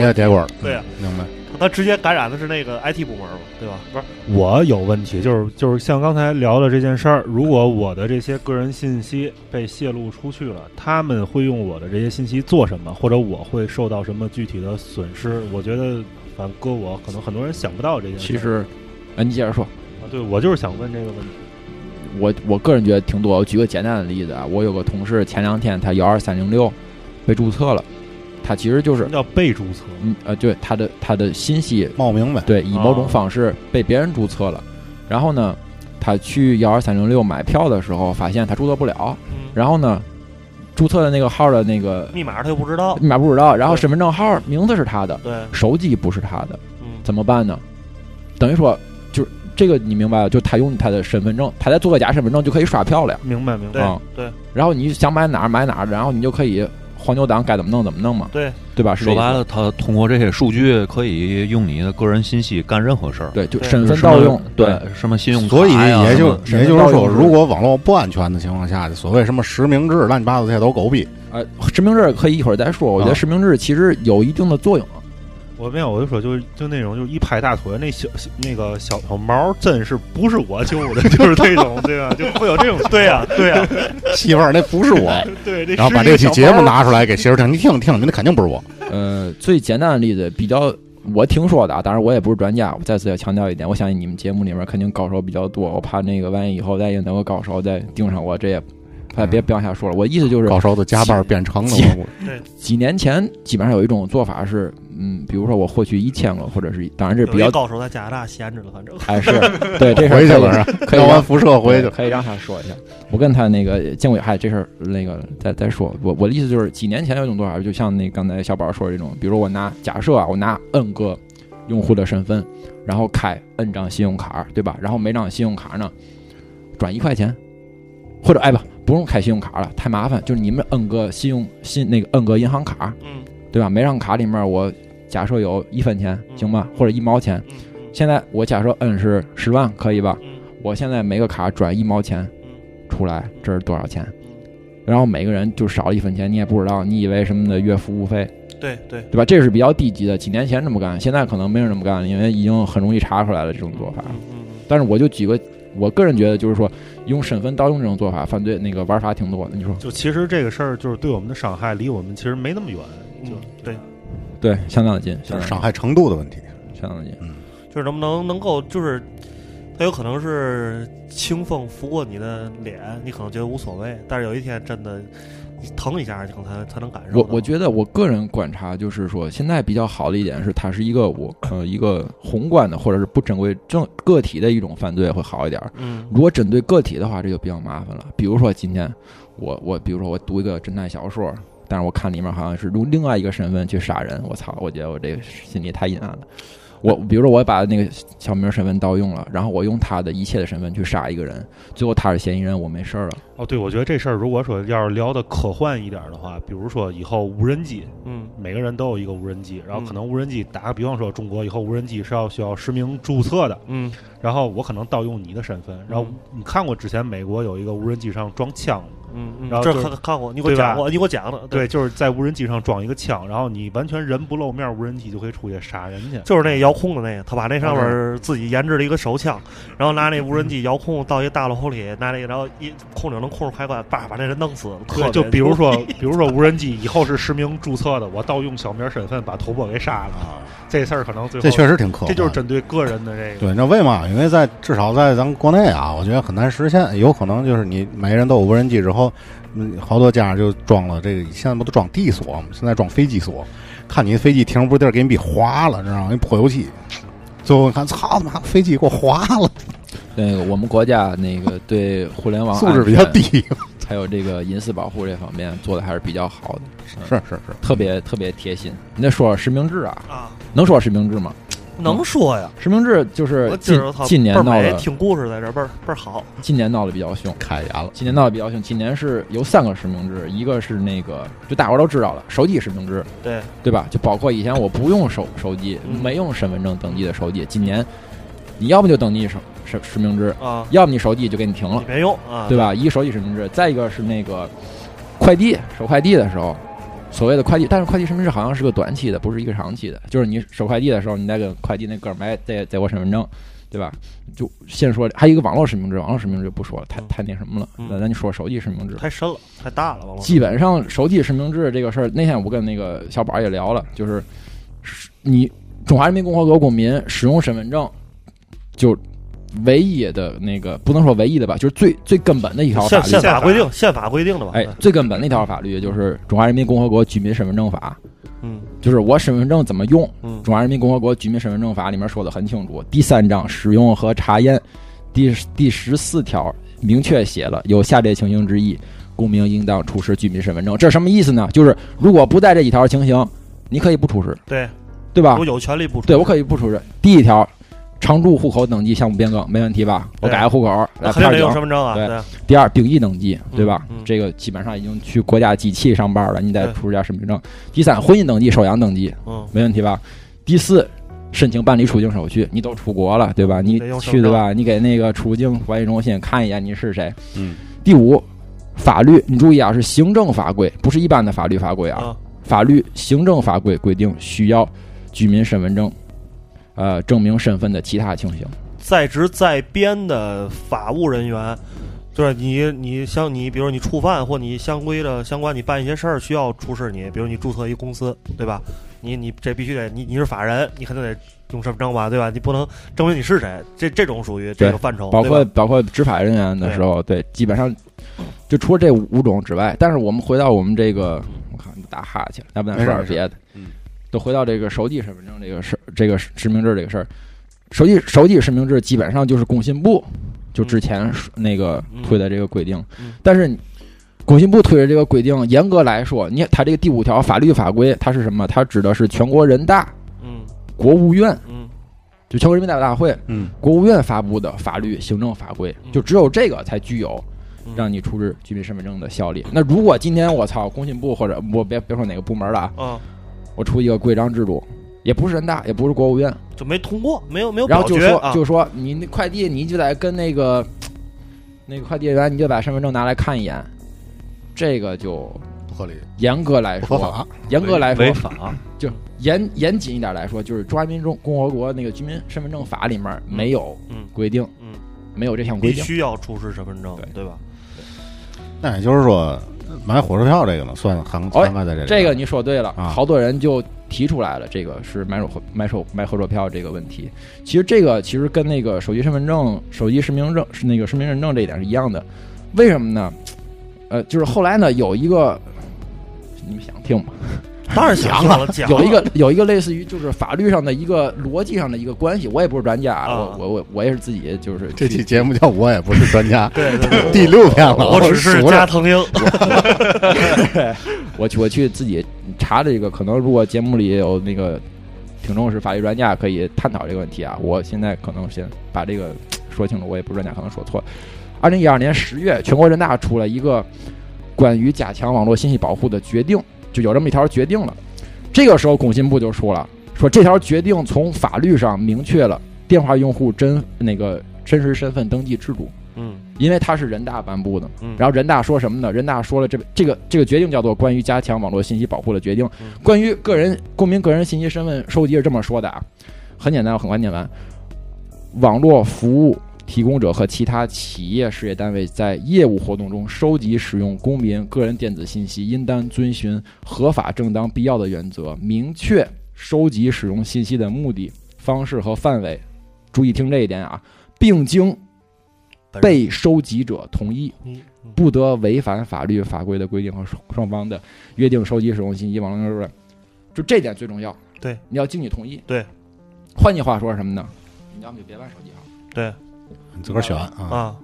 对啊。嗯明白？他直接感染的是那个 IT 部门嘛，对吧？不是，我有问题，就是就是像刚才聊的这件事儿，如果我的这些个人信息被泄露出去了，他们会用我的这些信息做什么，或者我会受到什么具体的损失？我觉得，反正搁我，可能很多人想不到这件事。其实，哎，你接着说。啊，对我就是想问这个问题。我我个人觉得挺多。我举个简单的例子啊，我有个同事前两天他幺二三零六被注册了，他其实就是叫被注册？嗯呃对他的他的信息冒名呗，对以某种哦。方式被别人注册了，然后呢，他去幺二三零六买票的时候发现他注册不了，嗯，然后呢，注册的那个号的那个密码他又不知道，密码不知道，然后身份证号名字是他的，对，手机不是他的，嗯，怎么办呢？等于说就是这个你明白了，就他用他的身份证，他再做个假身份证就可以刷票了呀。明白明白。对。然后你想买哪儿买哪儿，然后你就可以黄牛党该怎么弄怎么弄嘛，对，对吧？说白了，他通过这些数据可以用你的个人信息干任何事儿。对，就对身份盗用，对，什么信用卡所以也就也就是说，如果网络不安全的情况下，所谓什么实名制、乱七八糟这些都狗逼。呃，实名制可以一会儿再说。我觉得啊实名制其实有一定的作用。我没有，我就说就是就那种就是一拍大腿，那小那个小小毛真是不是我救的，就是这种对吧？就会有这种对呀、对呀、媳妇儿，那不是我。对，然后把这期节目拿出来给媳妇儿听，你听听，那肯定不是我。呃，最简单的例子比较我听说的啊，当然我也不是专家，我再次要强调一点，我相信你们节目里面肯定高手比较多，我怕那个万一以后再有哪个高手再盯上我，这也。哎，别别往下说了。我意思就是，高手都加班编程了，我几年前基本上有一种做法是，嗯，比如说我获取一千个，或者是当然这比较高手在加拿大闲着了，反正哎是对这事儿回去可以了是吧？可以完辐射回去。可以让他说一下。我跟他那个见过，嗨，这事儿那个再再说。我我的意思就是，几年前有一种做法，就像那刚才小宝说的这种，比如我拿假设啊，我拿 N 个用户的身份，然后开 N 张信用卡，对吧？然后每张信用卡呢转一块钱，或者哎不不用开信用卡了，太麻烦。就是你们摁个信用信那个摁个银行卡，嗯对吧？每张卡里面我假设有一分钱，行吧？或者一毛钱。嗯现在我假设摁是十万，可以吧？嗯我现在每个卡转一毛钱嗯出来，这是多少钱？嗯，然后每个人就少了一分钱，你也不知道，你以为什么的月服务费，对对，对吧？这是比较低级的，几年前这么干，现在可能没人这么干了，因为已经很容易查出来了这种做法。但是我就举个，我个人觉得就是说，用身份盗用这种做法，犯罪那个玩法挺多的。你说就其实这个事儿就是对我们的伤害离我们其实没那么远，嗯就对，对，相当的近，相当的就是伤害程度的问题。相当的近。就是能不能能够就是。它有可能是清风拂过你的脸，你可能觉得无所谓，但是有一天真的疼一下，你可能才才能感受。我我觉得我个人观察就是说，现在比较好的一点是，它是一个我呃一个宏观的或者是不针对正个体的一种犯罪会好一点儿。嗯如果针对个体的话，这就比较麻烦了。比如说今天我我比如说我读一个侦探小说，但是我看里面好像是用另外一个身份去杀人，我操！我觉得我这个心里太阴暗了。我比如说我把那个小明身份盗用了，然后我用他的一切的身份去杀一个人，最后他是嫌疑人，我没事儿了。哦，对，我觉得这事儿如果说要是聊的科幻一点的话，比如说以后无人机，嗯。每个人都有一个无人机，然后可能无人机打个比方说，中国以后无人机是要需要实名注册的，嗯。然后我可能盗用你的身份，然后你看过之前美国有一个无人机上装枪，嗯嗯，这然后就是看看过，你给我讲过，你给我讲的，对，，就是在无人机上装一个枪，然后你完全人不露面，无人机就可以出去杀人去。就是那遥控的那个，他把那上面自己研制了一个手枪，然后拿那无人机遥控到一个大楼里，拿那个然后一控制能控制开关，叭把那人弄死了。特对，就比如说，比如说无人机以后是实名注册的，我盗用小名身份把头破给杀了，这事儿可能最后这确实挺可怕。这就是针对个人的这个。对，那为嘛？因为在至少在咱们国内啊，我觉得很难实现。有可能就是你每个人都有无人机之后，嗯，好多家就装了这个，现在不都装地锁吗？现在装飞机锁，看你飞机停不地儿，给你比划了，知道吗？你泼油漆，最后你看，操他妈，飞机给我划了，那个我们国家那个对互联网素质比较低。还有这个隐私保护这方面做的还是比较好的，是是是，特别特别贴心。你再说说实名制啊，啊，能说实名制吗？能说呀。实名制就是近近年闹的，听故事在这倍儿倍儿好。今年闹的比较凶。开眼了。今年闹得比较凶，今年是有三个实名制，一个是那个就大伙儿都知道了，手机实名制，对，对吧？就包括以前我不用手手机，嗯没用身份证登记的手机，今年你要不就登记手实实名制，啊，要么你手机就给你停了你，别用啊，对？吧？一手机实名制，再一个是那个快递收快递的时候，所谓的快递，但是快递实名制好像是个短期的，不是一个长期的。就是你收快递的时候，你得跟快递那哥们儿哎再再我身份证，对吧？就先说还有一个网络实名制，网络实名制就不说了，太太那什么了。嗯那咱就说手机实名制。太深了，太大了，基本上手机实名制这个事儿，那天我跟那个小宝也聊了，就是是你中华人民共和国公民使用身份证，就唯一的那个不能说唯一的吧，就是最最根本的一条法宪律。宪法规定，宪法规定的吧？哎，最根本的一条法律就是《中华人民共和国居民身份证法》，嗯就是我身份证怎么用，嗯《中华人民共和国居民身份证法》里面说的很清楚，第三章使用和查验，第第十四条明确写了，有下列情形之一，公民应当出示居民身份证。这什么意思呢？就是如果不在这一条情形，你可以不出示，对，对吧我？有权利不出。对，我可以不出示。第一条，常住户口登记项目变更，没问题吧？我改个户口，那肯定得来片警用身份证啊，对对，第二，丙级登记，对吧？嗯嗯这个基本上已经去国家机器上班了，你得出示下身份证。第三，婚姻登记、收养登记，嗯，没问题吧？第四，申请办理出境手续，你都出国了，对吧？你去对吧？你给那个出境管理中心看一眼你是谁。嗯。第五，法律，你注意啊，是行政法规，不是一般的法律法规啊。啊法律行政法规规定需要居民身份证，呃，证明身份的其他情形。在职在编的法务人员，就是你你像你，比如你触犯或你相规的相关，你办一些事儿需要出示你，比如你注册一公司，对吧？你你这必须得你你是法人，你肯定得用身份证吧，对吧？你不能证明你是谁，这这种属于这个范畴，包括包括执法人员的时候，对，基本上就除了这五五种之外，但是我们回到我们这个，我看你打哈欠，要不咱说点别的，嗯，都回到这个手机身份证这个事，这个实名制这个事儿，手机手机实名制基本上就是工信部就之前那个推的这个规定，嗯。但是。工信部推的这个规定，严格来说，你它这个第五条法律法规，它是什么？它指的是全国人大、嗯。国务院，嗯。就全国人民代表大会，嗯，国务院发布的法律行政法规，嗯。就只有这个才具有嗯。让你出示居民身份证的效力。那如果今天我操，工信部或者我别别说哪个部门了啊，啊，我出一个规章制度，也不是人大，也不是国务院，就没通过，没有没有然后就说啊，就说你那快递你就得跟那个那个快递员，你就把身份证拿来看一眼，这个就不合理，严格来说。严格来说违法，就严严谨一点来说，就是《中华人民共和国那个居民身份证法》里面没有嗯。规定，嗯，没有这项规定。必。须要出示身份证对，对吧？那也就是说，买火车票这个呢，算涵哦涵盖在这里。这个你说对了，啊好多人就提出来了，这个是买手买手买火车票这个问题。其实这个其实跟那个手机身份证、手机实名证是那个实名认证这一点是一样的。为什么呢？呃，就是后来呢有一个，你们想听吗？当然想 了，有一个有一个类似于就是法律上的一个逻辑上的一个关系，我也不是专家，啊。我我我我也是自己就是这期节目叫我也不是专家，对 对对，第六篇了，我只是加藤鹰，我去我去自己查这个，可能如果节目里有那个听众是法律专家，可以探讨这个问题啊。我现在可能先把这个说清楚，我也不是专家，可能说错。了。二零一二年十月，全国人大出了一个关于加强网络信息保护的决定，就有这么一条决定了。这个时候，工信部就说了，说这条决定从法律上明确了电话用户真那个真实身份登记制度。嗯因为它是人大颁布的，嗯然后人大说什么呢？人大说了这这个这个决定叫做《关于加强网络信息保护的决定》嗯，关于个人公民个人信息身份收集是这么说的啊，很简单，我很快念完。网络服务提供者和其他企业事业单位在业务活动中收集使用公民个人电子信息，应当遵循合法、正当、必要的原则，明确收集使用信息的目的、方式和范围。注意听这一点啊，并经被收集者同意，不得违反法律法规的规定和双双方的约定收集使用信息网络就这点最重要。对，你要经你同意。对，换句话说是什么呢？你要么就别办手机号。对你自个儿选啊。啊，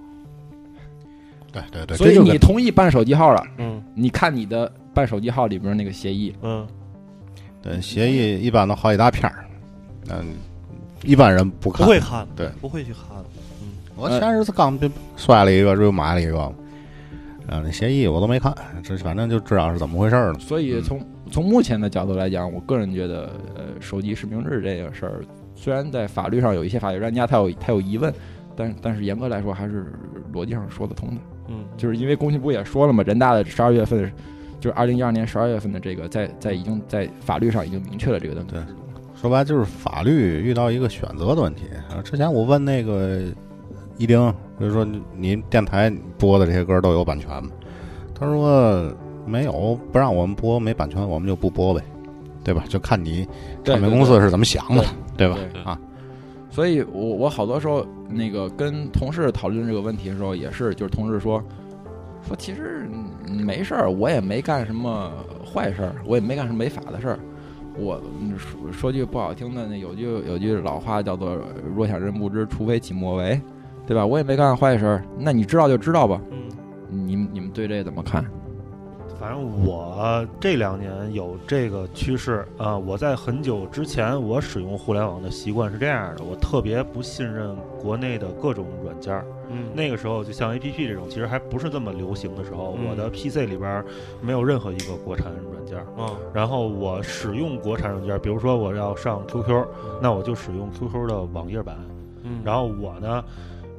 对对对，所以你这就跟同意办手机号了，嗯。你看你的办手机号里边那个协议，嗯。对协议一般都好几大篇儿，嗯，一般人不看。不会看，对，不会去看，嗯。我前日子刚被摔了一个，又买了一个，啊，那协议我都没看，这反正就知道是怎么回事儿了。所以从从目前的角度来讲，我个人觉得，呃，手机实名制这个事儿，虽然在法律上有一些法律专家他有他有疑问，但但是严格来说还是逻辑上说得通的，嗯，就是因为工信部也说了嘛，人大的十二月份，就是二零一二年十二月份的这个，在在已经在法律上已经明确了这个东西。对。说白了就是法律遇到一个选择的问题。啊之前我问那个一丁，就是说你你电台播的这些歌都有版权吗？他说没有，不让我们播没版权，我们就不播呗，对吧？就看你对唱片公司是怎么想的，对吧？对啊，所以我我好多时候那个跟同事讨论这个问题的时候，也是就是同事说说其实嗯没事儿，我也没干什么坏事儿，我也没干什么违法的事儿。我嗯说说句不好听的，那有句有句老话叫做“若想人不知，除非己莫为”，对吧？我也没干坏事儿，那你知道就知道吧。嗯，你们你们对这怎么看？反正我这两年有这个趋势啊、我在很久之前，我使用互联网的习惯是这样的，我特别不信任国内的各种软件儿。嗯，那个时候，就像 A P P 这种，其实还不是这么流行的时候，嗯我的 P C 里边儿没有任何一个国产软件儿。啊，然后我使用国产软件儿，比如说我要上 Q Q，那我就使用 Q Q 的网页版。嗯，然后我呢，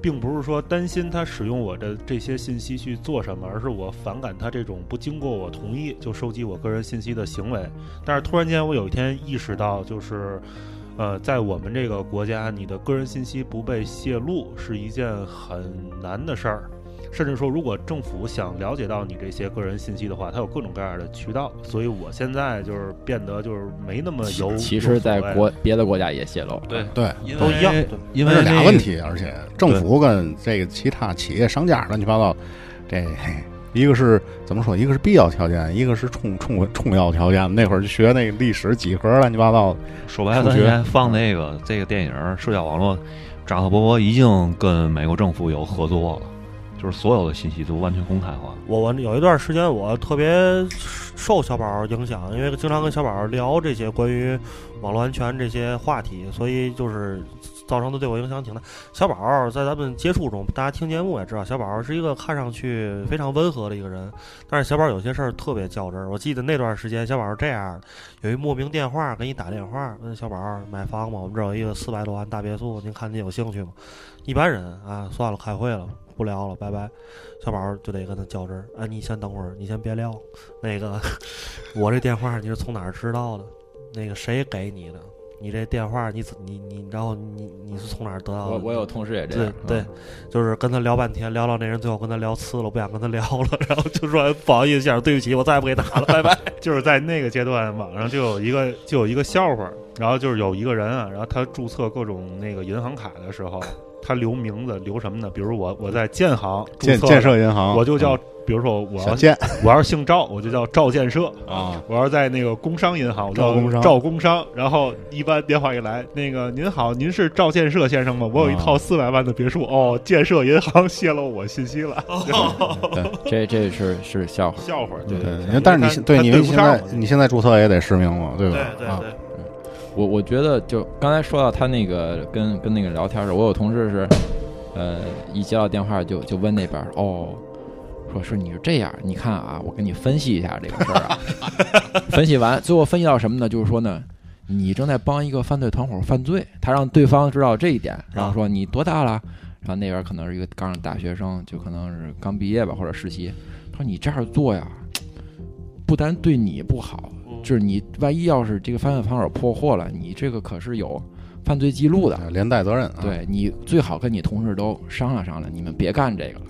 并不是说担心他使用我的这些信息去做什么，而是我反感他这种不经过我同意就收集我个人信息的行为。但是突然间，我有一天意识到，就是。呃，在我们这个国家，你的个人信息不被泄露是一件很难的事儿，甚至说，如果政府想了解到你这些个人信息的话，它有各种各样的渠道。所以我现在就是变得就是没那么有。其实，在国别的国家也泄露。对对，因都一样因为那个俩问题，而且政府跟这个其他企业商家乱七八糟，这 一个是怎么说？一个是必要条件，一个是充充充要条件。那会儿就学那个历史几何乱七八糟，说白了，咱放那个这个电影《社交网络》，扎克伯格已经跟美国政府有合作了，就是所有的信息都完全公开化。我我有一段时间我特别受小宝影响，因为经常跟小宝聊这些关于网络安全这些话题，所以就是造成的对我影响挺大。小宝在咱们接触中，大家听节目也知道，小宝是一个看上去非常温和的一个人，但是小宝有些事儿特别较真儿。我记得那段时间，小宝是这样：有一莫名电话给你打电话，问小宝买房吗？我们这儿有一个四百多万大别墅，您看您有兴趣吗？一般人啊，算了，开会了，不聊了，拜拜。小宝就得跟他较真儿，哎，你先等会儿，你先别聊，那个 我这电话你是从哪儿知道的？那个谁给你的？你这电话你怎你你，然后你你是从哪儿得到的？我我有同事也这样。对嗯，就是跟他聊半天，聊到那人最后跟他聊次了，不想跟他聊了，然后就说不好意思，先生，对不起，我再也不给打了，拜拜。就是在那个阶段，网上就有一个就有一个笑话，然后就是有一个人啊，然后他注册各种那个银行卡的时候，他留名字留什么呢？比如我我在建行注册建建设银行，我就叫嗯，比如说我要建 我要是姓赵，我就叫赵建设。啊，我要是在那个工商银行，我叫赵工商赵工商。然后一般电话一来，那个您好，您是赵建设先生吗？我有一套啊四百万的别墅。哦，建设银行泄露我信息了，这这是是笑话。笑话。对对，对但是你对你现在你现在注册也得实名嘛，对吧？啊对对对，我我觉得就刚才说到他那个跟跟那个聊天的时候，我有同事是，呃，一接到电话就就问那边儿哦，说是你是这样，你看啊，我给你分析一下这个事儿啊，分析完最后分析到什么呢？就是说呢，你正在帮一个犯罪团伙犯罪，他让对方知道这一点，然后说你多大了？然后那边可能是一个刚上大学生，就可能是刚毕业吧或者实习，他说你这样做呀，不单对你不好，就是你万一要是这个犯罪团伙破获了，你这个可是有犯罪记录的，连带责任啊，对你最好跟你同事都商量商量，你们别干这个了。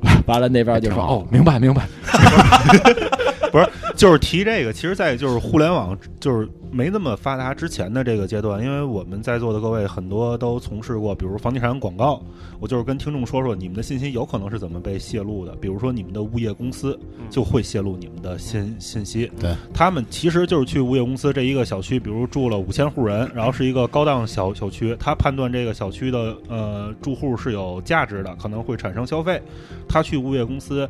完了那边就说哦，明白明白，不是就是提这个，其实，在就是互联网就是没那么发达之前的这个阶段，因为我们在座的各位很多都从事过，比如房地产广告，我就是跟听众说说你们的信息有可能是怎么被泄露的，比如说你们的物业公司就会泄露你们的信信息，对。他们其实就是去物业公司这一个小区，比如住了五千户人，然后是一个高档小小区，他判断这个小区的呃住户是有价值的，可能会产生消费，他去物业公司。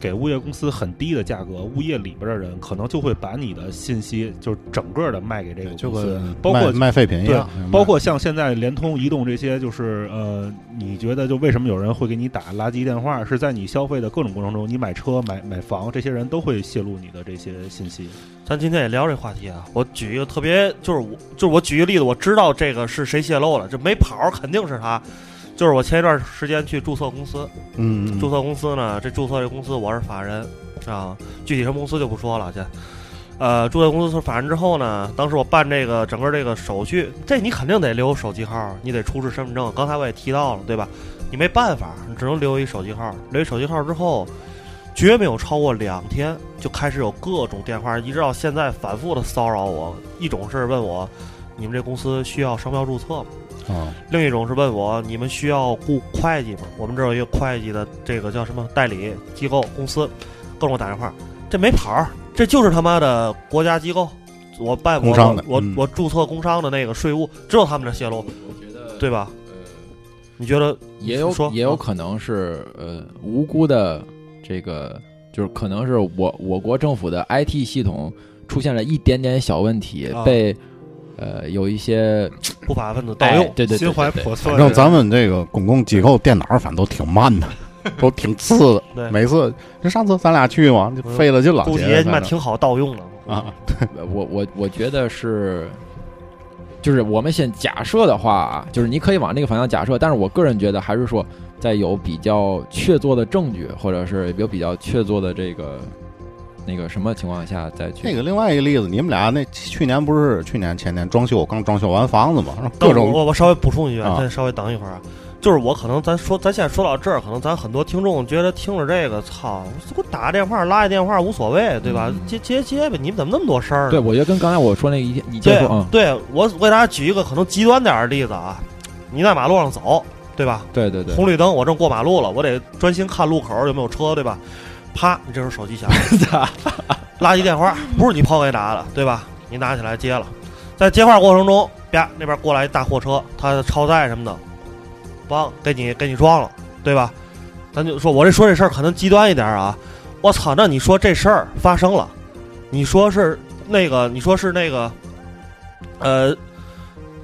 给物业公司很低的价格，物业里边的人可能就会把你的信息就是整个的卖给这个公司，包括卖卖废品一对样，包括像现在联通、移动这些，就是呃，你觉得就为什么有人会给你打垃圾电话？是在你消费的各种过程中，你买车、买买房，这些人都会泄露你的这些信息。咱今天也聊这话题啊。我举一个特别，就是我就是我举一个例子，我知道这个是谁泄露了，这没跑肯定是他。就是我前一段时间去注册公司，嗯，注册公司呢，这注册这公司我是法人啊，具体什么公司就不说了，先。呃，注册公司是法人之后呢，当时我办这个整个这个手续，这你肯定得留手机号，你得出示身份证。刚才我也提到了，对吧？你没办法，你只能留一手机号。留一手机号之后，绝没有超过两天，就开始有各种电话，一直到现在反复的骚扰我。一种是问我，你们这公司需要商标注册吗？啊，另一种是问我，你们需要雇会计吗？我们这儿有一个会计的这个叫什么代理机构公司，跟我打电话，这没跑儿，这就是他妈的国家机构，我办我工商的我嗯。我注册工商的那个税务，只有他们这泄露，我觉得对吧？呃，你觉得也有说。也有可能是呃无辜的这个，就是可能是我我国政府的 IT 系统出现了一点点小问题，啊。被呃有一些 不法分子盗哎用？对对对心怀叵测。反正咱们这个公共机构电脑反正都挺慢的，都挺次的。对，每次就上次咱俩去嘛，就费了劲了。估计也他妈挺好盗用的啊，呃我我我觉得是，就是我们先假设的话啊，就是你可以往那个方向假设，但是我个人觉得还是说，在有比较确凿的证据，或者是有比较确凿的这个那个什么情况下再去那个另外一个例子，你们俩那去年不是去年前年装修刚装修完房子嘛，各种我我稍微补充一句，啊再稍微等一会儿啊。就是我可能咱说咱现在说到这儿，可能咱很多听众觉得听着这个，操，给我打个电话拉一电话无所谓，对吧？接接接呗，你们怎么那么多事儿呢？对，我觉得跟刚才我说那个一你接对着说啊，对，我我给大家举一个可能极端点儿的例子啊，你在马路上走，对吧？对对对，红绿灯，我正过马路了，我得专心看路口有没有车，对吧？啪，你这时候手机响了，垃圾电话不是你朋友给打的，对吧？你拿起来接了，在接话过程中，啪，那边过来一大货车，他超载什么的，帮给你给你撞了，对吧？咱就说我这说这事儿可能极端一点啊，我操，那你说这事儿发生了，你说是那个，你说是那个，呃，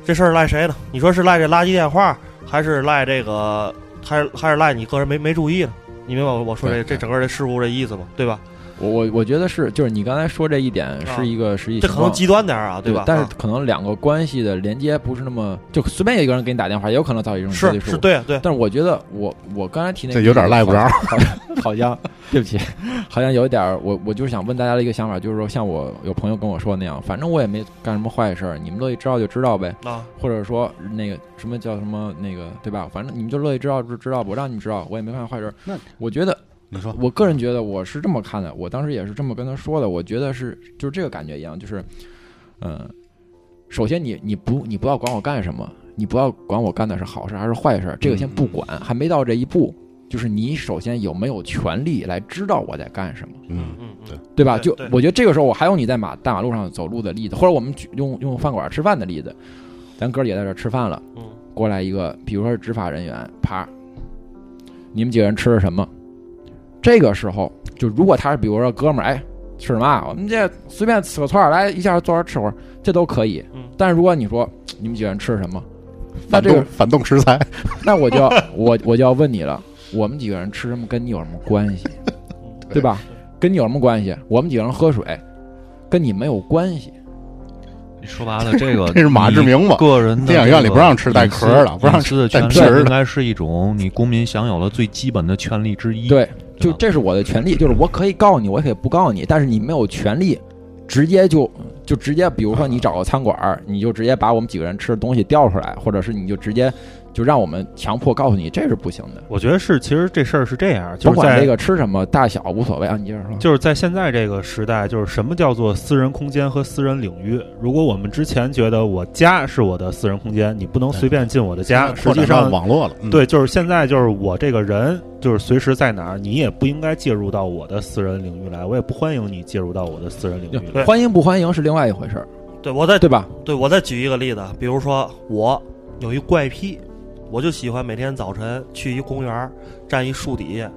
这事儿赖谁呢？你说是赖这垃圾电话，还是赖这个，还是还是赖你个人没没注意呢？你明白我我说这这整个这事故这意思吗？对吧？我我我觉得是，就是你刚才说这一点啊是一个实际情况。这可能极端点儿啊，吧？但是啊可能两个关系的连接不是那么，就随便一个人给你打电话，也有可能造成一种是是对对，但是我觉得我我刚才提那个这有点赖不着好像好像 对不起，好像有一点儿我我就是想问大家的一个想法，就是说像我有朋友跟我说那样，反正我也没干什么坏事儿，你们乐意知道就知道呗，啊，或者说那个什么叫什么那个对吧？反正你们就乐意知道就知道，我让你们知道，我也没干坏事儿。那我觉得你说我个人觉得我是这么看的，我当时也是这么跟他说的。我觉得是就是这个感觉一样，就是，嗯，首先你你不你不要管我干什么，你不要管我干的是好事还是坏事，这个先不管，还没到这一步。就是你首先有没有权利来知道我在干什么，嗯，嗯嗯，对吧？就对对我觉得这个时候我还有你在马大马路上走路的例子，或者我们举用用饭馆吃饭的例子，咱哥儿姐在这吃饭了，嗯过来一个，比如说是执法人员，啪，你们几个人吃的什么？这个时候，就如果他是比如说哥们儿，哎，吃什么啊？我们这随便吃个串儿，来一下坐这儿吃会儿，这都可以。嗯但是如果你说你们几个人吃什么，那反这个动反动食材，那我就要我我就要问你了，我们几个人吃什么跟你有什么关系？对吧？跟你有什么关系？我们几个人喝水，跟你没有关系。你说白了，这个这是马志明嘛个人电影院里不让吃带壳的不让吃的权带皮儿的利应该是一种你公民享有的最基本的权利之一。对，就这是我的权利，就是我可以告诉你，我也可以不告诉你，但是你没有权利直接就就直接，比如说你找个餐馆儿，你就直接把我们几个人吃的东西调出来，或者是你就直接就让我们强迫告诉你，这是不行的。我觉得是，其实这事儿是这样，就是在这个吃什么大小无所谓啊，你接着说。就是在现在这个时代，就是什么叫做私人空间和私人领域？如果我们之前觉得我家是我的私人空间，你不能随便进我的家，实际上网络了，嗯，对，就是现在就是我这个人，就是随时在哪儿，你也不应该介入到我的私人领域来，我也不欢迎你介入到我的私人领域欢迎不欢迎是另外一回事儿，对我再对吧？对我再举一个例子，比如说我有一怪癖，我就喜欢每天早晨去一公园儿站一树底下，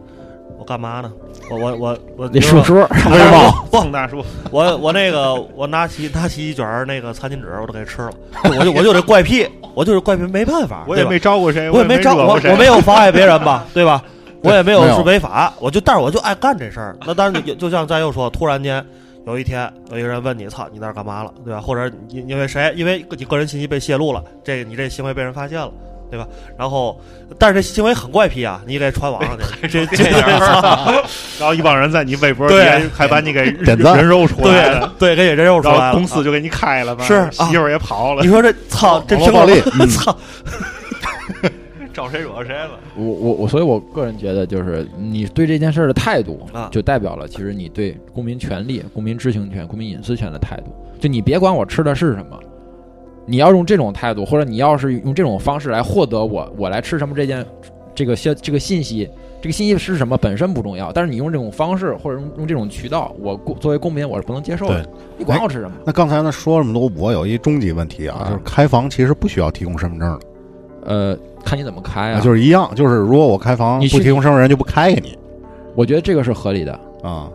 我干嘛呢？我我我我那叔叔，威望，宋大叔，我我那个我拿起拿起一卷儿那个餐巾纸，我都给吃了。我就我就这怪癖，我就是怪癖，没办法，我也没招过谁，我也没招我我没有妨碍别人吧，对吧？我也没有是违法，我就但是我就爱干这事儿。那当然就就像咱又说，突然间有一天有一个人问你，操，你在这儿干嘛了，对吧？或者因因为谁，因为你个人信息被泄露了，这个你这行为被人发现了，对吧？然后，但是这行为很怪癖啊，你给传网上去，这这 然后一帮人在你微博底对下还把你给点赞人肉出来对了，对，给人肉出然来了，后公司就给你开了嘛，是啊媳妇儿也跑了你，说这操，这苹果网络暴力嗯操，招谁惹谁了？我我我，所以我个人觉得，就是你对这件事儿的态度啊，就代表了其实你对公民权利、公民知情权、公民隐私权的态度。就你别管我吃的是什么，你要用这种态度，或者你要是用这种方式来获得我我来吃什么这件这个消这个信息，这个信息是什么本身不重要，但是你用这种方式或者用用这种渠道，我作为公民我是不能接受的。你管我吃什么？那刚才呢说了这么多，我有一终极问题啊，啊就是开房其实不需要提供身份证的，呃，看你怎么开啊。就是一样，就是如果我开房你不提供身份证，人就不开给你我觉得这个是合理的。啊。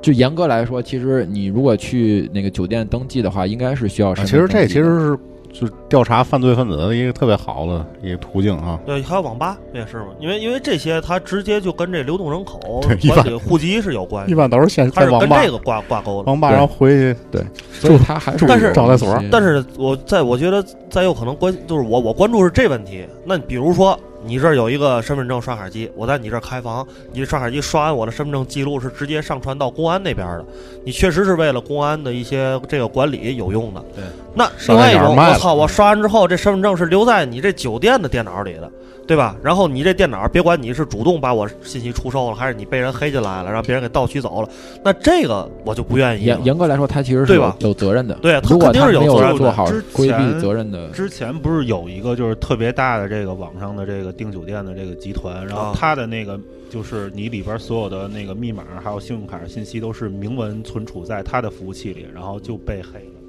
就严格来说，其实你如果去那个酒店登记的话，应该是需要啊身其实这其实是就是调查犯罪分子的一个特别好的一个途径啊。对，还有网吧也是嘛，因为因为这些它直接就跟这流动人口 对一般管理户籍是有关系，一般都是先它在网吧是跟这，个挂挂钩的。网吧然后回去所以他还是但是有招待所但是我在我觉得再有可能关就是我我关注是这问题。那比如说你这儿有一个身份证刷卡机，我在你这儿开房，你这刷卡机刷完我的身份证记录是直接上传到公安那边的，你确实是为了公安的一些这个管理有用的。对，那另外一种，我操，我刷完之后这身份证是留在你这酒店的电脑里的。对吧？然后你这电脑，别管你是主动把我信息出售了，还是你被人黑进来了，让别人给盗取走了，那这个我就不愿意严。严格来说，他其实是有对吧有责任的。对他肯定是有做好之规避前责任的，之前不是有一个就是特别大的这个网上的这个订酒店的这个集团，然后啊它的那个就是你里边所有的那个密码还有信用卡信息都是明文存储在他的服务器里，然后就被黑了。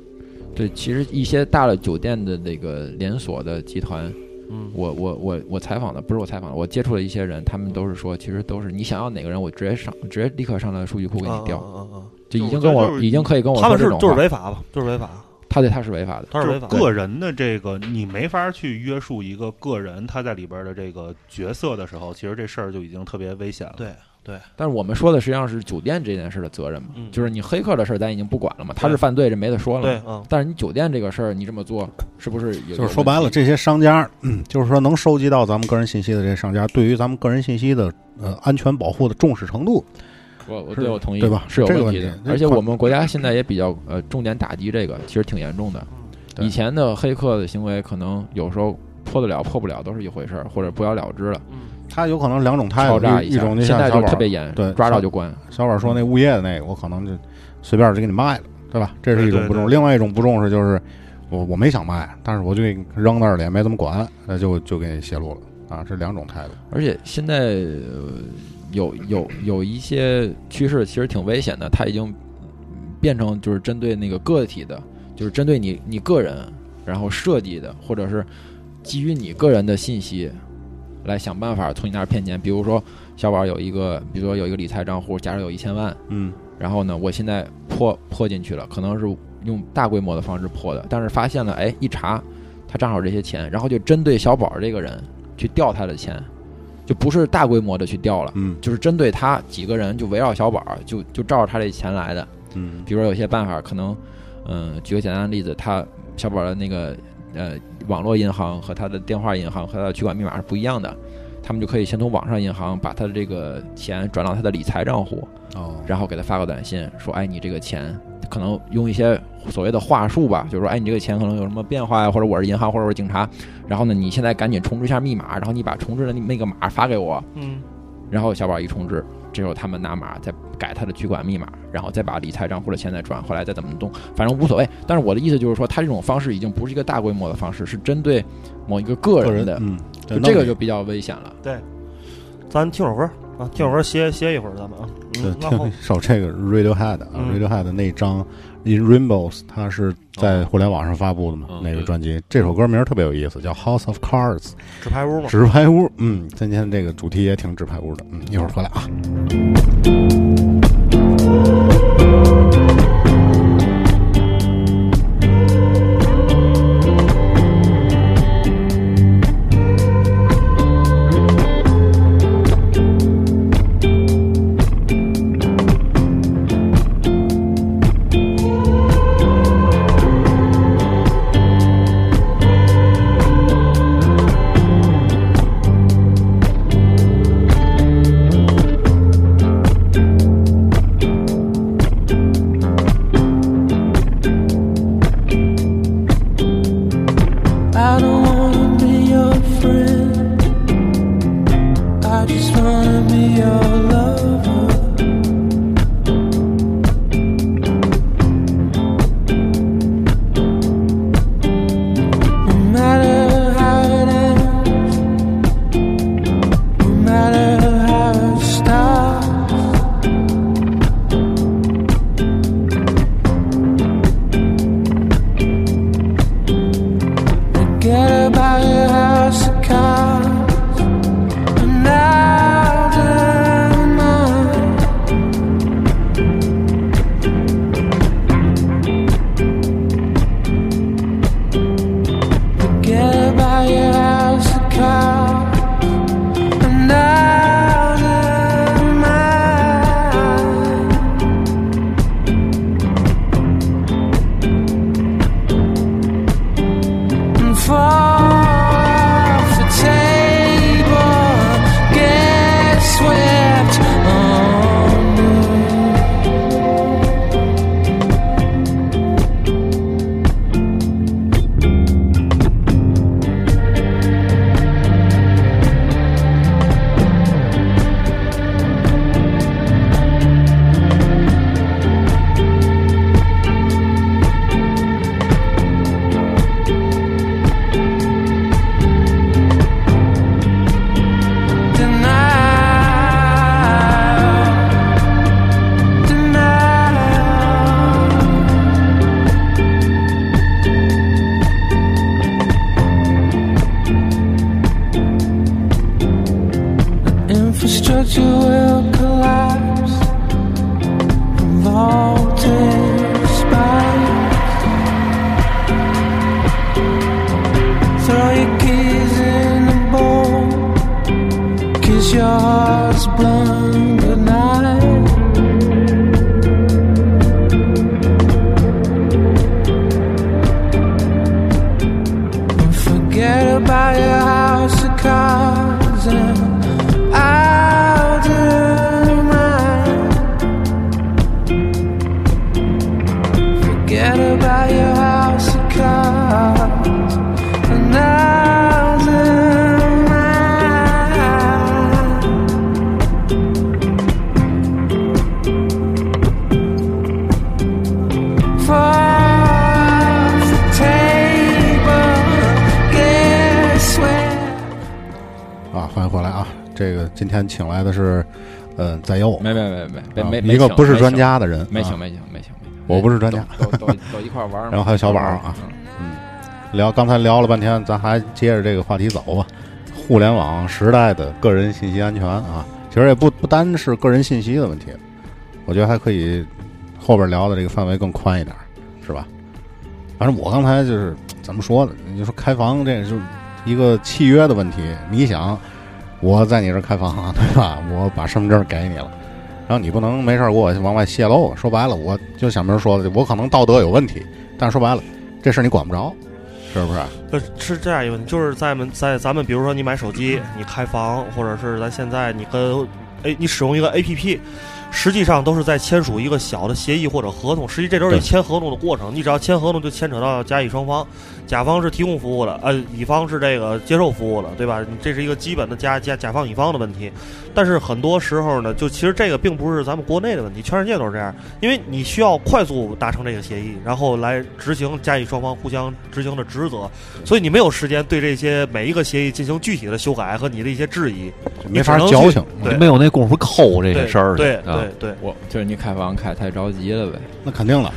对，其实一些大的酒店的那个连锁的集团，嗯，我我我我采访的不是我采访的，我接触了一些人，他们都是说，其实都是你想要哪个人，我直接上，直接立刻上来数据库给你调，啊啊啊啊就已经跟我已经可以跟我他们是就是违法吧？就是违法，他对他是违法的。他是违法。个人的这个，你没法去约束一个个人他在里边的这个角色的时候，其实这事儿就已经特别危险了。对对，但是我们说的实际上是酒店这件事的责任嘛，嗯。就是你黑客的事儿咱已经不管了嘛，他是犯罪，这没得说了嘛。，对嗯，但是你酒店这个事儿，你这么做是不是也？就是说白了，这些商家，嗯，就是说能收集到咱们个人信息的这些商家，对于咱们个人信息的呃安全保护的重视程度，我我对我同意，对吧？是有问题的。而且我们国家现在也比较呃重点打击这个，其实挺严重的。对。以前的黑客的行为可能有时候破得了破不了都是一回事儿，或者不了了之了，他有可能两种态度，一一种就现在就特别严，对抓着就关。小宝说那物业的那个，我可能就随便就给你卖了，对吧？这是一种不重另外一种不重视就是我我没想卖，但是我就给你扔那儿了，也没怎么管，那就就给你泄露了啊，这两种态度。而且现在、呃有有有一些趋势其实挺危险的，它已经变成就是针对那个个体的，就是针对你你个人，然后设计的，或者是基于你个人的信息来想办法从你那儿骗钱。比如说小宝有一个，比如说有一个理财账户，假设有一千万，嗯，然后呢，我现在破破进去了，可能是用大规模的方式破的，但是发现了，哎，一查他账号这些钱，然后就针对小宝这个人去调他的钱，就不是大规模的去调了，嗯就是针对他几个人，就围绕小宝，就就照着他这钱来的。嗯比如说有些办法，可能，嗯、举个简单的例子，他小宝的那个呃网络银行和他的电话银行和他的取款密码是不一样的，他们就可以先从网上银行把他的这个钱转到他的理财账户，哦，然后给他发个短信说，哎，你这个钱可能用一些所谓的话术吧，就是说，哎，你这个钱可能有什么变化呀，或者我是银行，或者我是警察，然后呢，你现在赶紧重置一下密码，然后你把重置的那个码发给我，嗯，然后小宝一重置，这时候他们拿码再改他的取款密码，然后再把理财账户的钱再转回来，再怎么动，反正无所谓。但是我的意思就是说，他这种方式已经不是一个大规模的方式，是针对某一个个个人的，人嗯，就这个就比较危险了。对咱听首歌啊，听首歌歇歇一会儿，咱们啊，对嗯，对听首这个 Radiohead 啊嗯，Radiohead 那张 In Rainbows，它是在互联网上发布的嘛嗯，那个专辑。这首歌名儿特别有意思，叫 House of Cards，纸牌屋嘛，纸牌屋。嗯，今天这个主题也挺纸牌屋的。嗯，一会儿回来啊。一个不是专家的人，啊没请没请没请没请，我不是专家都都一块玩儿。然后还有小宝啊嗯，聊刚才聊了半天，咱还接着这个话题走吧。互联网时代的个人信息安全啊，其实也不不单是个人信息的问题，我觉得还可以后边聊的这个范围更宽一点，是吧？反正我刚才就是怎么说呢？你说开房这就是一个契约的问题。你想，我在你这儿开房，对吧？我把身份证给你了，然后你不能没事给我往外泄露。说白了，我就小明说的，我可能道德有问题，但是说白了，这事你管不着，是不是？是是这样一个问题，就是在们在咱们比如说你买手机，你开房，或者是咱现在你跟哎你使用一个 A P P，实际上都是在签署一个小的协议或者合同。实际这都是签合同的过程，你只要签合同就牵扯到甲乙双方，甲方是提供服务的，呃，乙方是这个接受服务的，对吧？你这是一个基本的甲甲甲方乙方的问题。但是很多时候呢，就其实这个并不是咱们国内的问题，全世界都是这样，因为你需要快速达成这个协议，然后来执行甲乙双方互相执行的职责，所以你没有时间对这些每一个协议进行具体的修改和你的一些质疑，没法你只能去矫情，对没有那功夫抠这些事儿对对啊对对，我就是你开房开太着急了呗。那肯定了。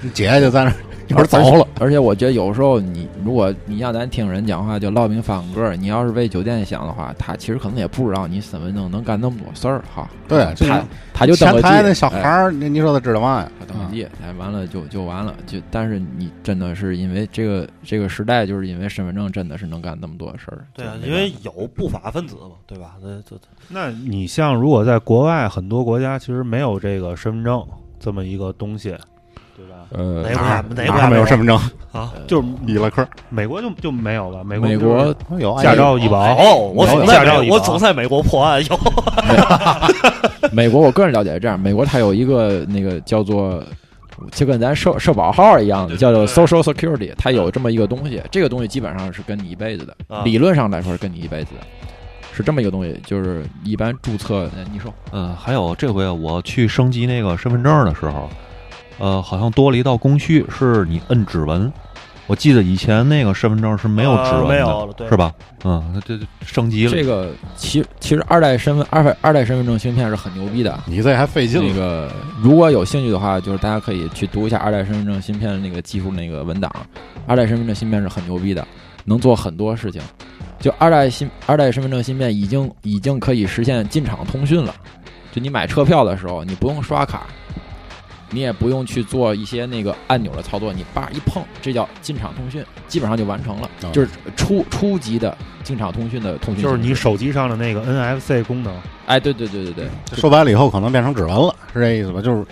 你姐就在那儿一会儿走了，而且我觉得有时候你如果你让咱听人讲话就唠明放歌儿，你要是为酒店想的话，他其实可能也不知道你身份证能干那么多事儿哈。对，他他就登个记前台那小孩哎儿，你你说他知道嘛呀？他登个记，哎，完了就就完了，就但是你真的是因为这个这个时代，就是因为身份证真的是能干那么多事儿。对啊，因为有不法分子嘛，对吧？那这那你像如果在国外很多国家其实没有这个身份证这么一个东西，对吧？呃哪个国哪个哪没有身份证？啊？就是伊拉克美国就就没有了？美国美就是国有驾照医保，哦，我总在我总在美国破案有，美国，我个人了解是这样，美国它有一个那个叫做。就跟咱社社保号一样的，叫做 Social Security，它有这么一个东西，这个东西基本上是跟你一辈子的，啊理论上来说是跟你一辈子的，是这么一个东西，就是一般注册，呃你说嗯，还有这回我去升级那个身份证的时候，呃，好像多了一道工序，是你摁指纹。我记得以前那个身份证是没有指纹的，呃没有对是吧？嗯，那这这升级了。这个其其实二代身份二代二代身份证芯片是很牛逼的。你这还费劲了。那个如果有兴趣的话，就是大家可以去读一下二代身份证芯片的那个技术那个文档。二代身份证芯片是很牛逼的，能做很多事情。就二代芯二代身份证芯片已经已经可以实现进场通讯了。就你买车票的时候，你不用刷卡，你也不用去做一些那个按钮的操作，你叭一碰，这叫进场通讯，基本上就完成了，哦就是初初级的进场通讯的通讯。就是你手机上的那个 NFC 功能，哎，对对对对对，说白了以后可能变成指纹了，是这意思吧？就是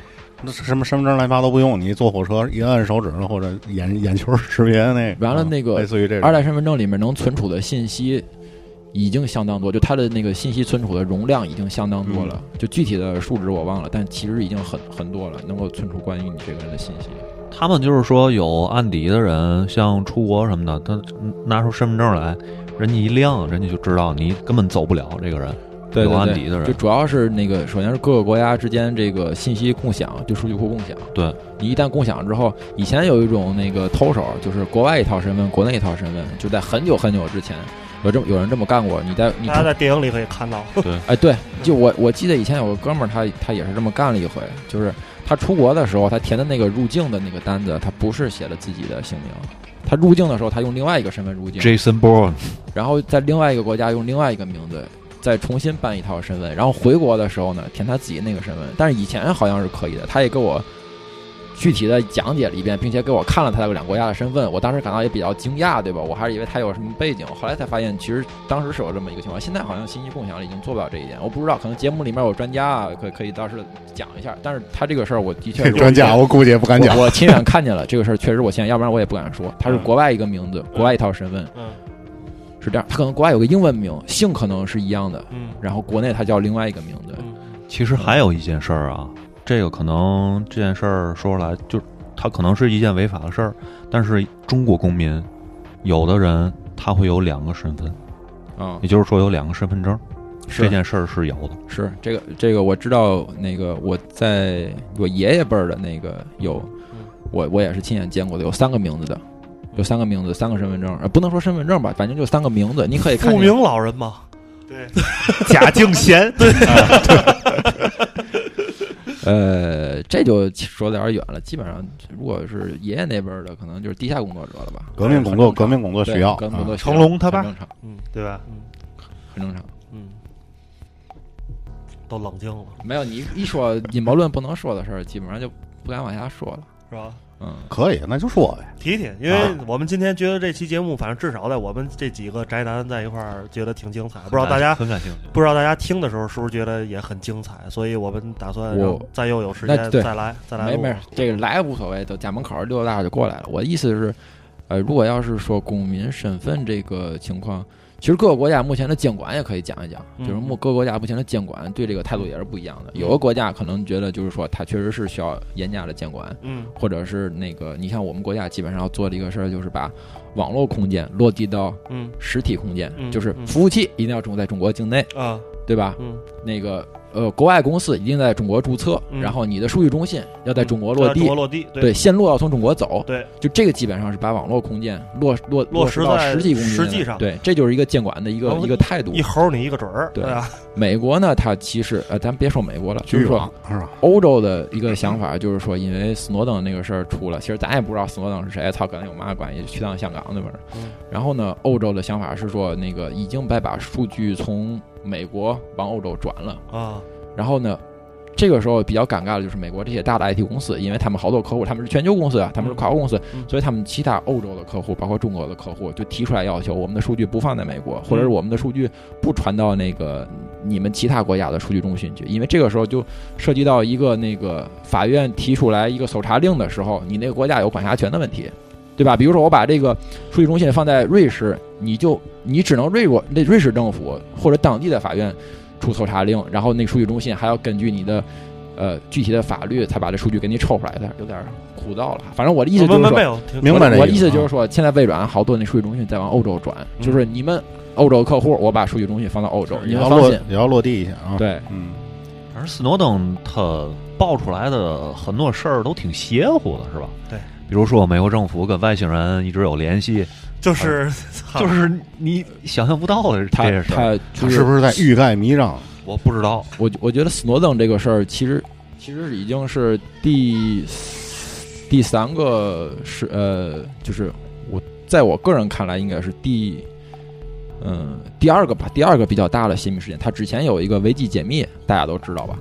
那什么身份证乱七八糟不用，你坐火车一按手指头或者眼眼球识别那个，完了那个啊类似于这种二代身份证里面能存储的信息已经相当多，就它的那个信息存储的容量已经相当多了。就具体的数值我忘了，但其实已经很很多了，能够存储关于你这个人的信息。他们就是说有案底的人，像出国什么的，他拿出身份证来，人家一亮，人家就知道你根本走不了这个人。有对对对案底的人就主要是那个，首先是各个国家之间这个信息共享，就数据库共享。对你一旦共享之后，以前有一种那个偷手，就是国外一套身份，国内一套身份，就在很久很久之前，有这么有人这么干过。你在你大家在电影里可以看到，对哎，对，就我我记得以前有个哥们儿，他他也是这么干了一回，就是他出国的时候，他填的那个入境的那个单子，他不是写了自己的姓名，他入境的时候他用另外一个身份入境，Jason Bourne，然后在另外一个国家用另外一个名字再重新办一套身份，然后回国的时候呢，填他自己那个身份。但是以前好像是可以的，他也给我具体的讲解了一遍，并且给我看了他两个国家的身份。我当时感到也比较惊讶，对吧？我还是以为他有什么背景，后来才发现其实当时是有这么一个情况。现在好像信息共享已经做不了这一点，我不知道，可能节目里面有专家啊，可可以到时讲一下。但是他这个事儿，我的确是专家我估计也不敢讲我。我亲眼看见了这个事儿，确实我现在，要不然我也不敢说。他是国外一个名字，国外一套身份，嗯是这样。他可能国外有个英文名，姓可能是一样的，嗯然后国内他叫另外一个名字。嗯其实还有一件事儿啊，这个可能这件事儿说出来，就它可能是一件违法的事儿，但是中国公民有的人他会有两个身份，啊、也就是说有两个身份证，是。这件事儿是有的。是这个这个我知道，那个我在我爷爷辈儿的那个有，我我也是亲眼见过的，有三个名字的，有三个名字，三个身份证，呃，不能说身份证吧，反正就三个名字，你可以看明 老人吗，对，贾敬贤，对，呃，这就说的有点远了。基本上，如果是爷爷那辈的，可能就是地下工作者了吧？革命工作，革命工作需要革命工作啊需要成龙他爸很正常，嗯对吧？嗯很正常。嗯，都冷静了，没有你一说阴谋论不能说的事儿，基本上就不敢往下说了。是吧？嗯，可以，那就说呗。提提，因为我们今天觉得这期节目，反正至少在我们这几个宅男在一块儿，觉得挺精彩。不知道大家很感兴趣。不知道大家听的时候是不是觉得也很精彩，所以我们打算让再又有时间再来再来录。没没，这个来无所谓，都家门口儿溜达就过来了。我的意思是，呃，如果要是说公民身份这个情况，其实各个国家目前的监管也可以讲一讲，嗯。就是目各个国家目前的监管对这个态度也是不一样的。有的国家可能觉得就是说，它确实是需要严加的监管，嗯。或者是那个，你像我们国家基本上要做的一个事儿，就是把网络空间落地到嗯实体空间，嗯就是嗯服务器一定要中在中国境内，啊对吧？嗯，那个呃，国外公司一定在中国注册，嗯然后你的数据中心要在中国落地中国，落地，对，线路要从中国走，对，就这个基本上是把网络空间落落落实到实际空间实际上对，这就是一个监管的一个一个态度一。猴你一个准儿，对啊？美国呢，它其实呃，咱别说美国了，就是说？欧洲的一个想法，就是说，因为斯诺登那个事儿出了，其实咱也不知道斯诺登是谁，操，跟他有嘛关系？去趟香港那边然后呢，欧洲的想法是说，那个已经把把数据从美国往欧洲转了。啊，然后呢，这个时候比较尴尬的就是美国这些大的 IT 公司，因为他们好多客户他们是全球公司啊，他们是跨国公司，嗯所以他们其他欧洲的客户，包括中国的客户，就提出来要求，我们的数据不放在美国，或者是我们的数据不传到那个你们其他国家的数据中心去，因为这个时候就涉及到一个那个法院提出来一个搜查令的时候，你那个国家有管辖权的问题。对吧？比如说，我把这个数据中心放在瑞士，你就你只能瑞国那瑞士政府或者当地的法院出搜查令，然后那个数据中心还要根据你的呃具体的法律才把这数据给你抽出来的，有点枯燥了。反正我的意思就是说，明白这我的意意思就是说，现在微软好多那数据中心在往欧洲转，嗯就是你们欧洲客户，我把数据中心放到欧洲，你要落们放心。也要落地一下啊。，对，嗯，反正斯诺登他爆出来的很多事儿都挺邪乎的，是吧？对，比如说美国政府跟外星人一直有联系，就是就是你想象不到的他这些事儿。他就是他是不是在欲盖弥彰？我不知道，我我觉得斯诺登这个事儿，其实其实已经是第第三个是呃，就是我在我个人看来，应该是第嗯第二个吧，第二个比较大的泄密事件。他之前有一个维基解密，大家都知道吧？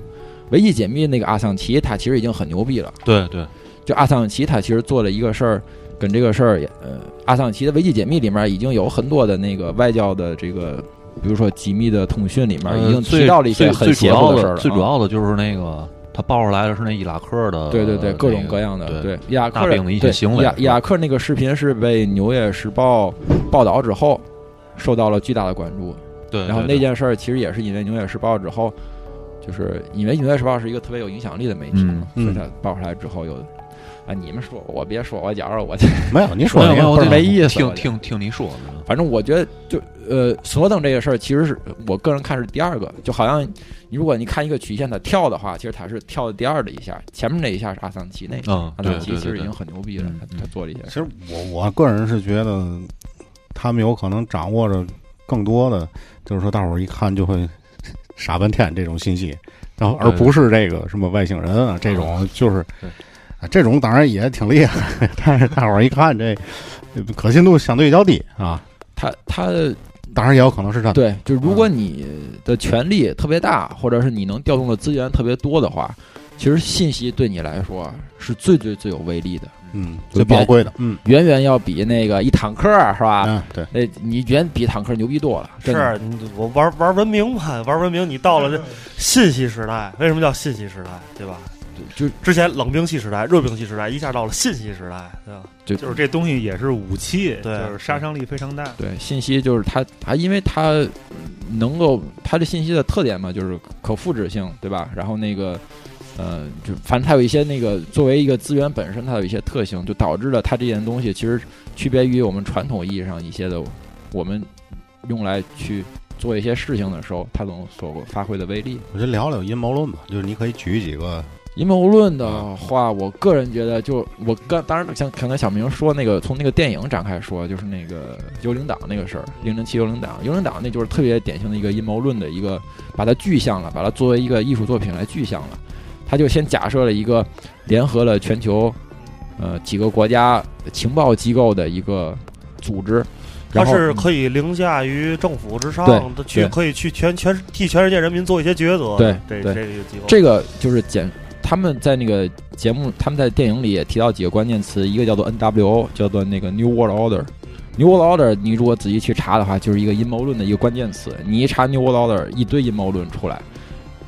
维基解密那个阿桑奇，他其实已经很牛逼了。对对，就阿桑奇他其实做了一个事儿，跟这个事儿也呃，阿桑奇的维基解密里面已经有很多的那个外交的这个。比如说机密的通讯里面已经提到了一些很邪乎的事儿了啊，最主要的就是那个他爆出来的是那伊拉克的，对对对，各种各样的对对伊拉克的一些对行为伊拉克那个视频是被《纽约时报》报道之后，受到了巨大的关注。对，然后那件事儿其实也是因为《纽约时报》之后，就是因为《纽约时报》是一个特别有影响力的媒体嘛，嗯所以他爆出来之后有。啊，你们说我别说，我觉着我 没有，你说没有没有，没意思听听听你说的，反正我觉得就呃，斯诺登这个事儿，其实是我个人看是第二个，就好像如果你看一个曲线它跳的话，其实它是跳的第二的一下，前面那一下是阿桑奇那个，嗯，阿桑奇其实已经很牛逼了，嗯他他做了一些其实我我个人是觉得，他们有可能掌握着更多的，就是说大伙儿一看就会傻半天这种信息，然后而不是这个什么外星人啊这种，就是这种当然也挺厉害，但是大伙儿一看这可信度相对较低啊。他他当然也有可能是这样。对，就是如果你的权力特别大，或者是你能调动的资源特别多的话，其实信息对你来说是最最最有威力的，嗯，最宝贵的，嗯远远要比那个一坦克是吧？嗯，对，那你远比坦克牛逼多了。是我玩玩文明嘛，玩文明，你到了这信息时代，为什么叫信息时代，对吧？就之前冷兵器时代、热兵器时代，一下到了信息时代，对吧？就就是这东西也是武器，对就是杀伤力非常大。对信息就是它它因为它能够它的信息的特点嘛，就是可复制性，对吧？然后那个呃，就反正它有一些那个作为一个资源本身，它有一些特性，就导致了它这件东西其实区别于我们传统意义上一些的我们用来去做一些事情的时候，它能所发挥的威力。我就聊聊阴谋论吧，就是你可以举几个，阴谋论的话，我个人觉得就，我刚当然像刚才小明说那个，从那个电影展开说，就是那个幽灵党那个事儿，零零七幽灵党，幽灵党那就是特别典型的一个阴谋论的一个，把它具象了，把它作为一个艺术作品来具象了。他就先假设了一个联合了全球呃几个国家情报机构的一个组织，它是可以凌驾于政府之上的，去可以去全全替全世界人民做一些抉择。对这对这个机构，这个就是简，他们在那个节目，他们在电影里也提到几个关键词，一个叫做 NWO，叫做那个 New World Order。New World Order，你如果仔细去查的话，就是一个阴谋论的一个关键词。你一查 New World Order，一堆阴谋论出来。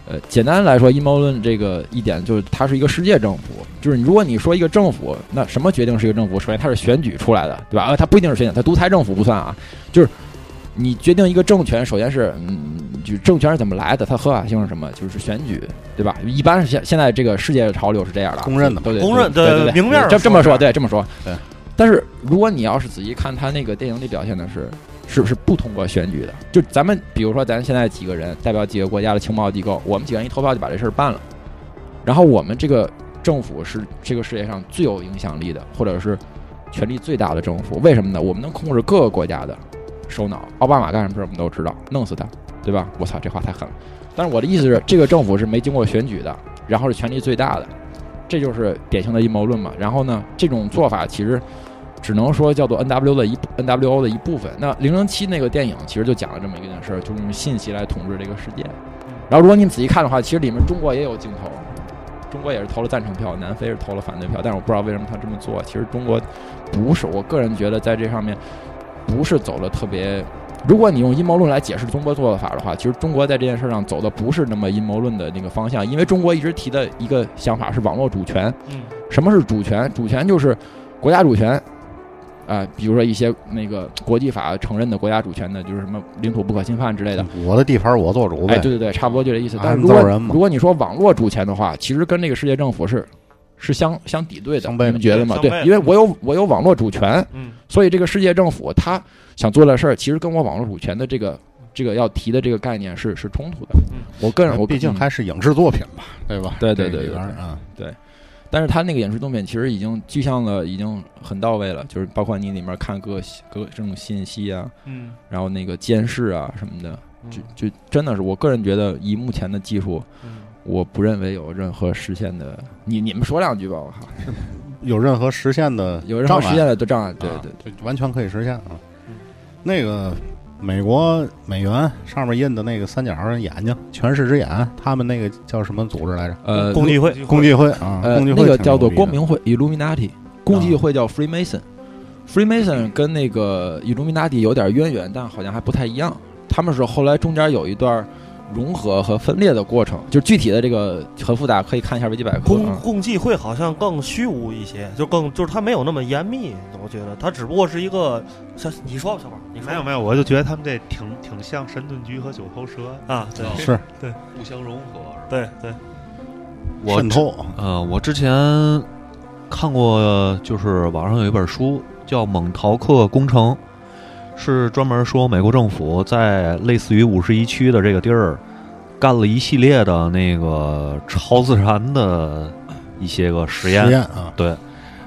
呃，简单来说，阴谋论这个一点就是它是一个世界政府，就是如果你说一个政府，那什么决定是一个政府？首先它是选举出来的，对吧？呃，它不一定是选举，它独裁政府不算啊，就是你决定一个政权，首先是嗯，就政权是怎么来的，它合法性是什么？就是选举，对吧？一般是现现在这个世界的潮流是这样的，公认的对对公认对对对，明面儿这这么说，对这么说，对。但是如果你要是仔细看他那个电影里表现的是，是不是不通过选举的？就咱们比如说咱现在几个人代表几个国家的情报机构，我们几个人一投票就把这事儿办了，然后我们这个政府是这个世界上最有影响力的，或者是权力最大的政府。为什么呢？我们能控制各个国家的首脑。奥巴马干什么事儿我们都知道，弄死他，对吧？我操，这话太狠了。但是我的意思是，这个政府是没经过选举的，然后是权力最大的，这就是典型的阴谋论嘛。然后呢，这种做法其实只能说叫做 N W 的一 N W O 的一部分。那零零七那个电影其实就讲了这么一件事儿，就是用信息来统治这个世界。然后如果你们仔细看的话，其实里面中国也有镜头，中国也是投了赞成票，南非是投了反对票，但是我不知道为什么他这么做。其实中国不是，我个人觉得在这上面不是走的特别。如果你用阴谋论来解释中国做法的话，其实中国在这件事上走的不是那么阴谋论的那个方向，因为中国一直提的一个想法是网络主权。嗯，什么是主权？主权就是国家主权。啊、比如说一些那个国际法承认的国家主权的，就是什么领土不可侵犯之类的。我的地盘我做主呗。哎，对对对，差不多就这意思。但是如果如果你说网络主权的话，其实跟这个世界政府是是相相抵对的，你们觉得吗？对因为我有我有网络主权，嗯，所以这个世界政府他想做的事儿，其实跟我网络主权的这个这个要提的这个概念是是冲突的。嗯我个人我嗯毕竟还是影视作品吧，对吧？对对对啊对但是他那个影视作品其实已经具象了，已经很到位了，就是包括你里面看各各这种信息啊，嗯，然后那个监视啊什么的，嗯就就真的是我个人觉得，以目前的技术，嗯我不认为有任何实现的。你你们说两句吧，我靠，有任何实现的 有任何实现的的障碍？对对对，就完全可以实现啊嗯。那个美国美元上面印的那个三角的眼睛，全视之眼，他们那个叫什么组织来着？呃，共济会，共济会啊，呃，共济会那个叫做光明会 （Illuminati），共济会叫 Freemason。Freemason 跟那个 Illuminati 有点渊源，但好像还不太一样。他们是后来中间有一段融合和分裂的过程，就具体的这个很复杂，可以看一下维基百科啊。共共济会好像更虚无一些，就更就是它没有那么严密，我觉得它只不过是一个像你说吧，小宝，你说没有没有，我就觉得他们这挺挺像神盾局和九头蛇。啊，对。是。对。互相融合。对对，我之渗透，呃，我之前看过，就是网上有一本书叫《蒙陶克工程》，是专门说美国政府在类似于五十一区的这个地儿干了一系列的那个超自然的一些个实验。实验啊，对，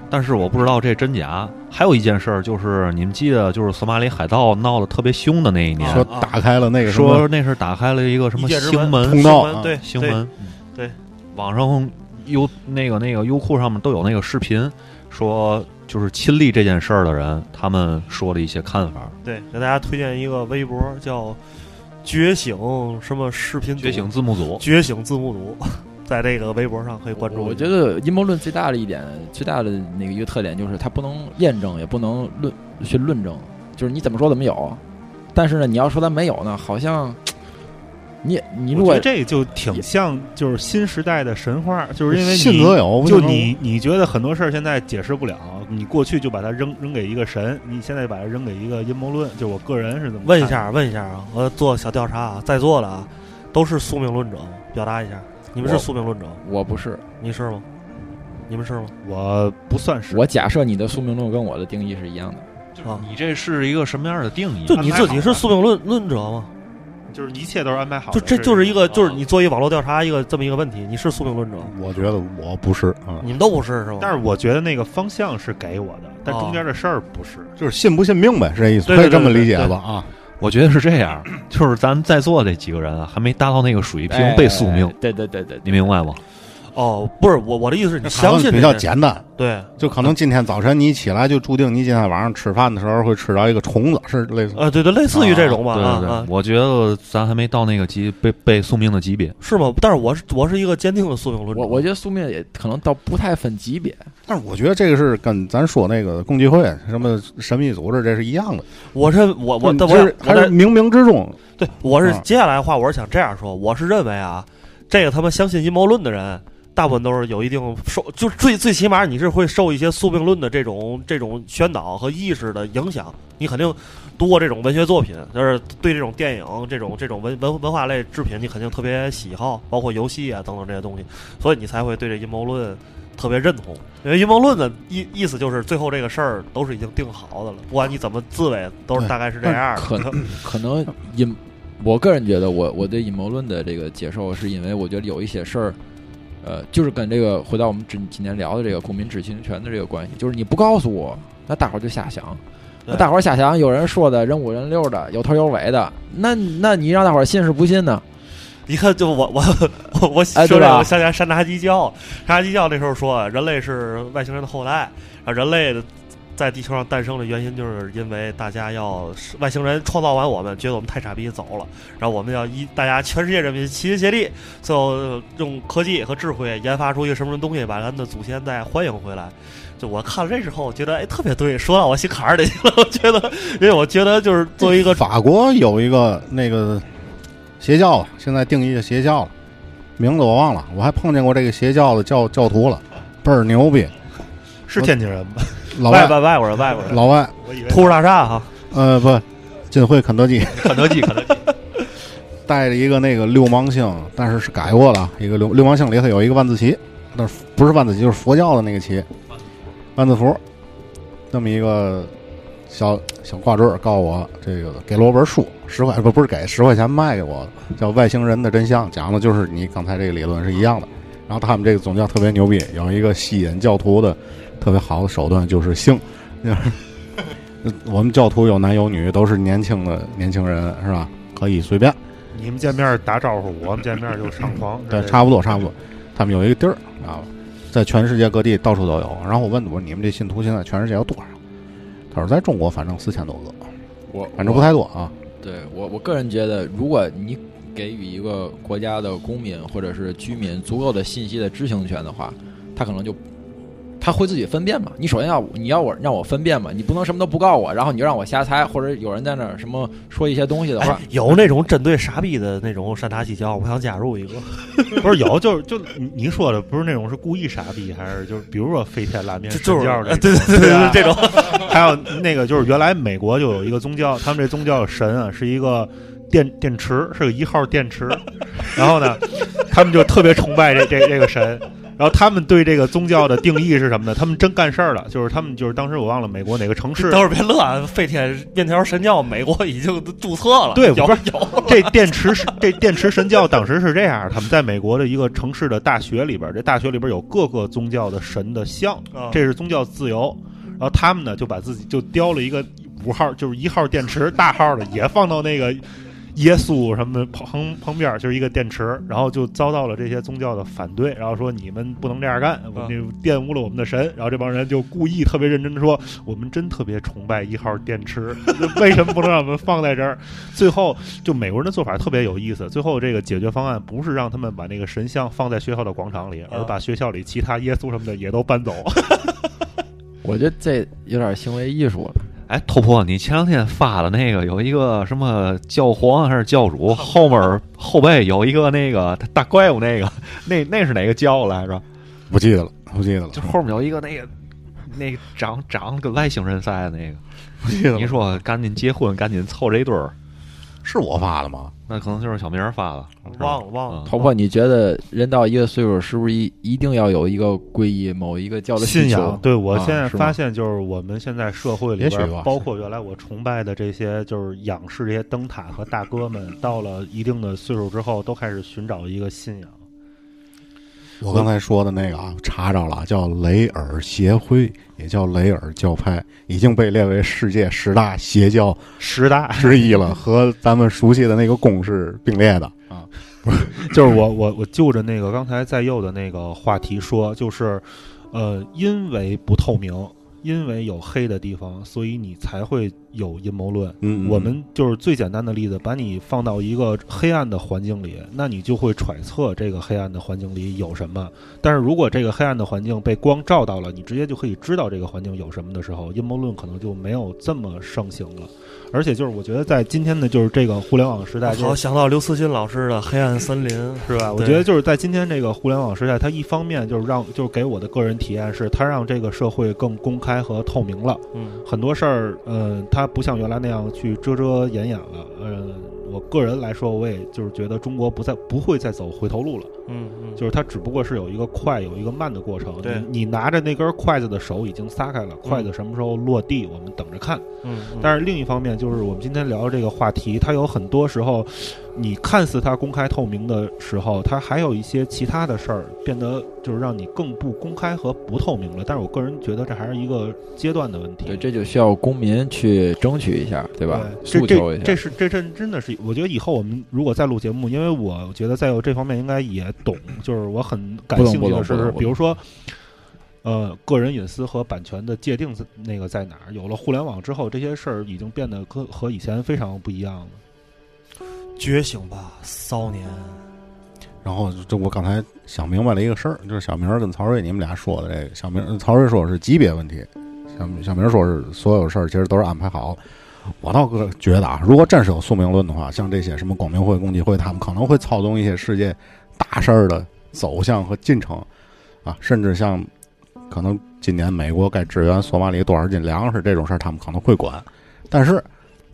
但是我不知道这真假。还有一件事儿，就是你们记得，就是索马里海盗闹得特别凶的那一年，说打开了那个说那是打开了一个什么星门通道？啊门对对。星门，对，网上优那个那个优酷上面都有那个视频，说就是亲历这件事儿的人，他们说的一些看法。对，给大家推荐一个微博叫“觉醒”什么视频觉醒字幕组，觉醒字幕组，在这个微博上可以关注。我觉得阴谋论最大的一点，最大的那个一个特点就是它不能验证，也不能论去论证，就是你怎么说怎么有。但是呢，你要说它没有呢，好像你你如果我觉得这就挺像就是新时代的神话，就是因为你信则有，就你你觉得很多事儿现在解释不了，你过去就把它扔扔给一个神，你现在把它扔给一个阴谋论，就我个人是怎么问一下，问一下啊，我做小调查啊，在座的啊都是宿命论者吗，表达一下，你们是宿命论者，我不是，你是吗？你们是吗？我不算是我假设你的宿命论跟我的定义是一样的。啊，你这是一个什么样的定义？就你自己是宿命论论者吗？就是一切都是安排好就，这就是一个，啊就是你做一网络调查一个这么一个问题，你是宿命论者，我觉得我不是啊，你们都不是是吧？但是我觉得那个方向是给我的，但哦中间的事儿不是。就是信不信命呗，是这意思，可以这么理解吧？啊，我觉得是这样，就是咱在座这几个人啊，还没达到那个水平哎被宿命，对对对对，你明白吗？哦，不是我我的意思是你相信比较简单，对，就可能今天早晨你起来就注定你今天晚上吃饭的时候会吃到一个虫子，是类似。呃，对对，类似于这种吧，对对对，啊啊，我觉得咱还没到那个级被被宿命的级别。是吗？但是我是我是一个坚定的宿命论者，我我觉得宿命也可能倒不太分级别。但是我觉得这个是跟咱说那个共济会什么神秘组织这是一样的，我是我我这我是还是冥冥之中。对，我是啊接下来的话，我是想这样说，我是认为啊，这个他们相信阴谋论的人，大部分都是有一定受，就最最起码你是会受一些宿命论的这种这种宣导和意识的影响，你肯定读过这种文学作品，就是对这种电影、这种这种文文文化类制品，你肯定特别喜好，包括游戏啊等等这些东西，所以你才会对这阴谋论。特别认同，因为阴谋论的意意思就是最后这个事儿都是已经定好的了，不管你怎么自卫，都是大概是这样的。可能可能阴，我个人觉得我我对阴谋论的这个接受，是因为我觉得有一些事儿，呃，就是跟这个回到我们今今天聊的这个公民知情权的这个关系，就是你不告诉我，那大伙儿就瞎想。那大伙儿瞎想，有人说的人五人六的，有头有尾的，那那你让大伙儿信是不信呢？你看，就我我我我说这个，我想起来山达基教，山达基教那时候说人类是外星人的后代，啊人类的在地球上诞生的原因，就是因为大家要外星人创造完我们，觉得我们太傻逼走了，然后我们要一大家全世界人民齐心协力，最后用科技和智慧研发出一个什么东西，把咱们的祖先再欢迎回来。就我看了这之后，觉得哎特别对，说到我心坎儿里去了。我觉得，因为我觉得就是作为一个 法国有一个那个邪教啊，现在定义的邪教了，名字我忘了，我还碰见过这个邪教的教教徒了，倍儿牛逼，是天津人吧？老外。外外外国人外国人，老外，我以为图书大厦哈，呃不，金汇 肯德基。肯德基，肯德基，带着一个那个六芒星，但是是改过了，一个六六芒星里头有一个万字旗，但是不是万字旗，就是佛教的那个旗，万字符，那么一个小小挂坠儿，告诉我这个给了我本书，十块不不是给十块钱卖给我的，叫《外星人的真相》，讲的就是你刚才这个理论是一样的。然后他们这个宗教特别牛逼，有一个吸引教徒的特别好的手段就是性，就 是我们教徒有男有女，都是年轻的年轻人，是吧？可以随便。你们见面打招呼，我们见面就上床，对，差不多差不多。他们有一个地儿啊，在全世界各地到处都有。然后我问我说你们这信徒现在全世界有多少？他说在中国反正四千多个，我反正不太多啊。对我我个人觉得，如果你给予一个国家的公民或者是居民足够的信息的知情权的话，他可能就他会自己分辨嘛。你首先要你要我让我分辨嘛，你不能什么都不告诉我，然后你就让我瞎猜，或者有人在那儿什么说一些东西的话哎，，有那种针对傻逼的那种山达基教，我想加入一个。不是有，就是就你你说的不是那种是故意傻逼，还是就是比如说飞天拉面就就是神教这对种对对对吧对，这种 还有那个就是原来美国就有一个宗教，他们这宗教神啊是一个电电池，是个一号电池，然后呢，他们就特别崇拜这这这个神。然后他们对这个宗教的定义是什么呢？他们真干事儿了，就是他们就是当时我忘了美国哪个城市，等会儿别乐啊！飞天面条神教，美国已经注册了，对有不是有这电池 这电池神教当时是这样，他们在美国的一个城市的大学里边，这大学里边有各个宗教的神的像，啊这是宗教自由。然后他们呢就把自己就雕了一个五号，就是一号电池大号的，也放到那个耶稣什么的旁旁边就是一个电池，然后就遭到了这些宗教的反对，然后说你们不能这样干，我们就玷污了我们的神。然后这帮人就故意特别认真的说，我们真特别崇拜一号电池，为什么不能让我们放在这儿？最后就美国人的做法特别有意思，最后这个解决方案不是让他们把那个神像放在学校的广场里，而把学校里其他耶稣什么的也都搬走。我觉得这有点行为艺术了。哎，头婆，你前两天发的那个有一个什么教皇还是教主，后面后背有一个那个大怪物，那个那那是哪个教来着？不记得了，不记得了，就后面有一个那个那个长长得跟外星人似的那个。不记得了。你说赶紧结婚，赶紧凑这一对儿，是我发的吗？那可能就是小明儿发的，忘了忘了。嗯。头破，你觉得人到一个岁数，是不是一一定要有一个皈依某一个教的信仰，对我啊现在发现，就是我们现在社会里也许吧，边包括原来我崇拜的这些，就是仰视这些灯塔和大哥们，到了一定的岁数之后，都开始寻找一个信仰。我刚才说的那个啊，查着了，叫雷尔协会，也叫雷尔教派，已经被列为世界十大邪教十大之一了，和咱们熟悉的那个宫是并列的啊。不 是就是我我我就着那个刚才在右的那个话题说，就是，呃，因为不透明，因为有黑的地方，所以你才会有阴谋论。嗯，嗯我们就是最简单的例子，把你放到一个黑暗的环境里，那你就会揣测这个黑暗的环境里有什么。但是如果这个黑暗的环境被光照到了，你直接就可以知道这个环境有什么的时候，阴谋论可能就没有这么盛行了。而且就是我觉得在今天的就是这个互联网时代，好想到刘慈欣老师的《黑暗森林》，是吧？我觉得就是在今天这个互联网时代，它一方面就是让就是给我的个人体验是，它让这个社会更公开和透明了。嗯很多事儿，嗯、它不像原来那样去遮遮掩掩了。嗯、我个人来说，我也就是觉得中国不再不会再走回头路了。嗯嗯，就是它只不过是有一个快有一个慢的过程。对你你拿着那根筷子的手已经撒开了，筷子什么时候落地，我们等着看。嗯，嗯但是另一方面，就是我们今天聊的这个话题，它有很多时候，你看似它公开透明的时候，它还有一些其他的事儿变得就是让你更不公开和不透明了。但是我个人觉得这还是一个阶段的问题。对，这就需要公民去争取一下，对吧？这诉求一下。这这是这真真的是，我觉得以后我们如果再录节目，因为我觉得在有这方面应该也懂，就是我很感兴趣的是比如说。呃，个人隐私和版权的界定在那个在哪儿？有了互联网之后，这些事儿已经变得和和以前非常不一样了。觉醒吧，骚年！然后这我刚才想明白了一个事儿，就是小明跟曹睿你们俩说的这个，小明曹睿说是级别问题，小小明说是所有事儿其实都是安排好。我倒个觉得啊，如果真是有宿命论的话，像这些什么光明会、共济会，他们可能会操纵一些世界大事儿的走向和进程啊，甚至像可能今年美国该支援索马里多少斤粮食这种事儿，他们可能会管。但是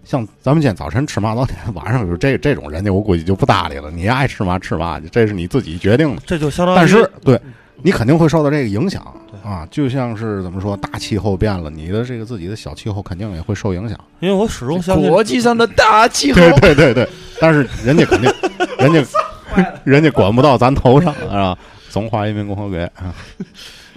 像咱们今天早晨吃嘛，老 天晚上有这这种人家，我估计就不搭理了。你爱吃嘛吃嘛去，这是你自己决定的。这就相当于，但是对你肯定会受到这个影响啊，就像是怎么说，大气候变了，你的这个自己的小气候肯定也会受影响。因为我始终相信，国际上的大气候，对对对对，但是人家肯定，人家人家管不到咱头上啊。中华人民共和国啊，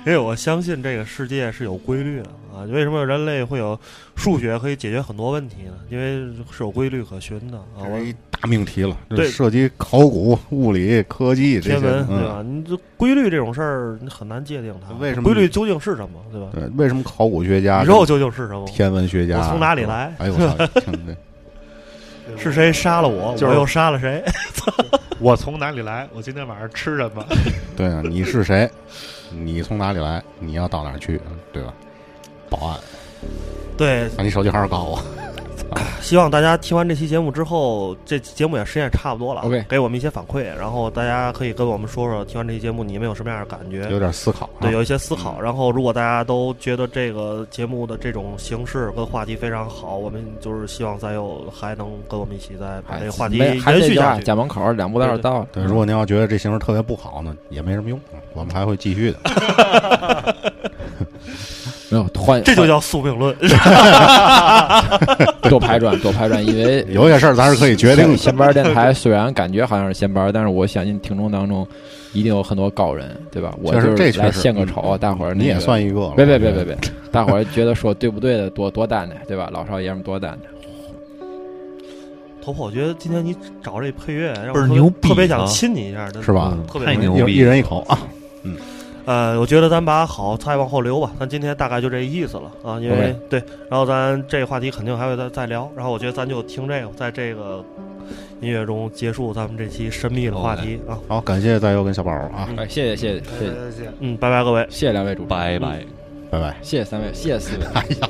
因为我相信这个世界是有规律的啊。为什么人类会有数学可以解决很多问题呢？因为是有规律可循的啊。我一大命题了，这对涉及考古、物理、科技这些天文，对嗯。吧？你这规律这种事儿，你很难界定它。为什么规律究竟是什么，对吧？对，为什么考古学家、宇宙究竟是什么？天文学家我从哪里来哎呦我操！听对是谁杀了我？就是我又杀了谁？我从哪里来？我今天晚上吃什么？对啊，你是谁？你从哪里来？你要到哪儿去？对吧？保安，对，把你手机号告诉我。希望大家听完这期节目之后，这节目也时间也差不多了 OK 给我们一些反馈，然后大家可以跟我们说说，听完这期节目你们有什么样的感觉？有点思考、啊。对，有一些思考。然后，如果大家都觉得这个节目的这种形式跟话题非常好，我们就是希望再有还能跟我们一起再把这个话题延续下去。家门口两步道到了。对，如果您要觉得这形式特别不好呢，也没什么用，我们还会继续的。没有换，这就叫宿命论。多拍砖，多拍砖。因为 有些事儿咱是可以决定的。闲班电台虽然感觉好像是闲班，但是我相信听众当中一定有很多高人，对吧？我就是来献个丑，大伙儿你也算一个。别别别别别，大伙儿觉得说对不对的多多担待，对吧？老少爷们多担待。头破，我觉得今天你找这配乐让我倍儿特别牛逼特别想啊亲你一下，是吧嗯特别太牛逼一一人一口啊，呃，我觉得咱把好菜往后留吧，咱今天大概就这意思了啊，因为对，然后咱这个话题肯定还会再再聊，然后我觉得咱就听这个，在这个音乐中结束咱们这期神秘的话题啊，好，感谢大佑跟小宝啊，哎，谢谢谢谢谢谢谢谢。嗯，拜拜各位。谢谢两位主持人，拜拜。拜拜。谢谢三位，谢谢四位。哎呀。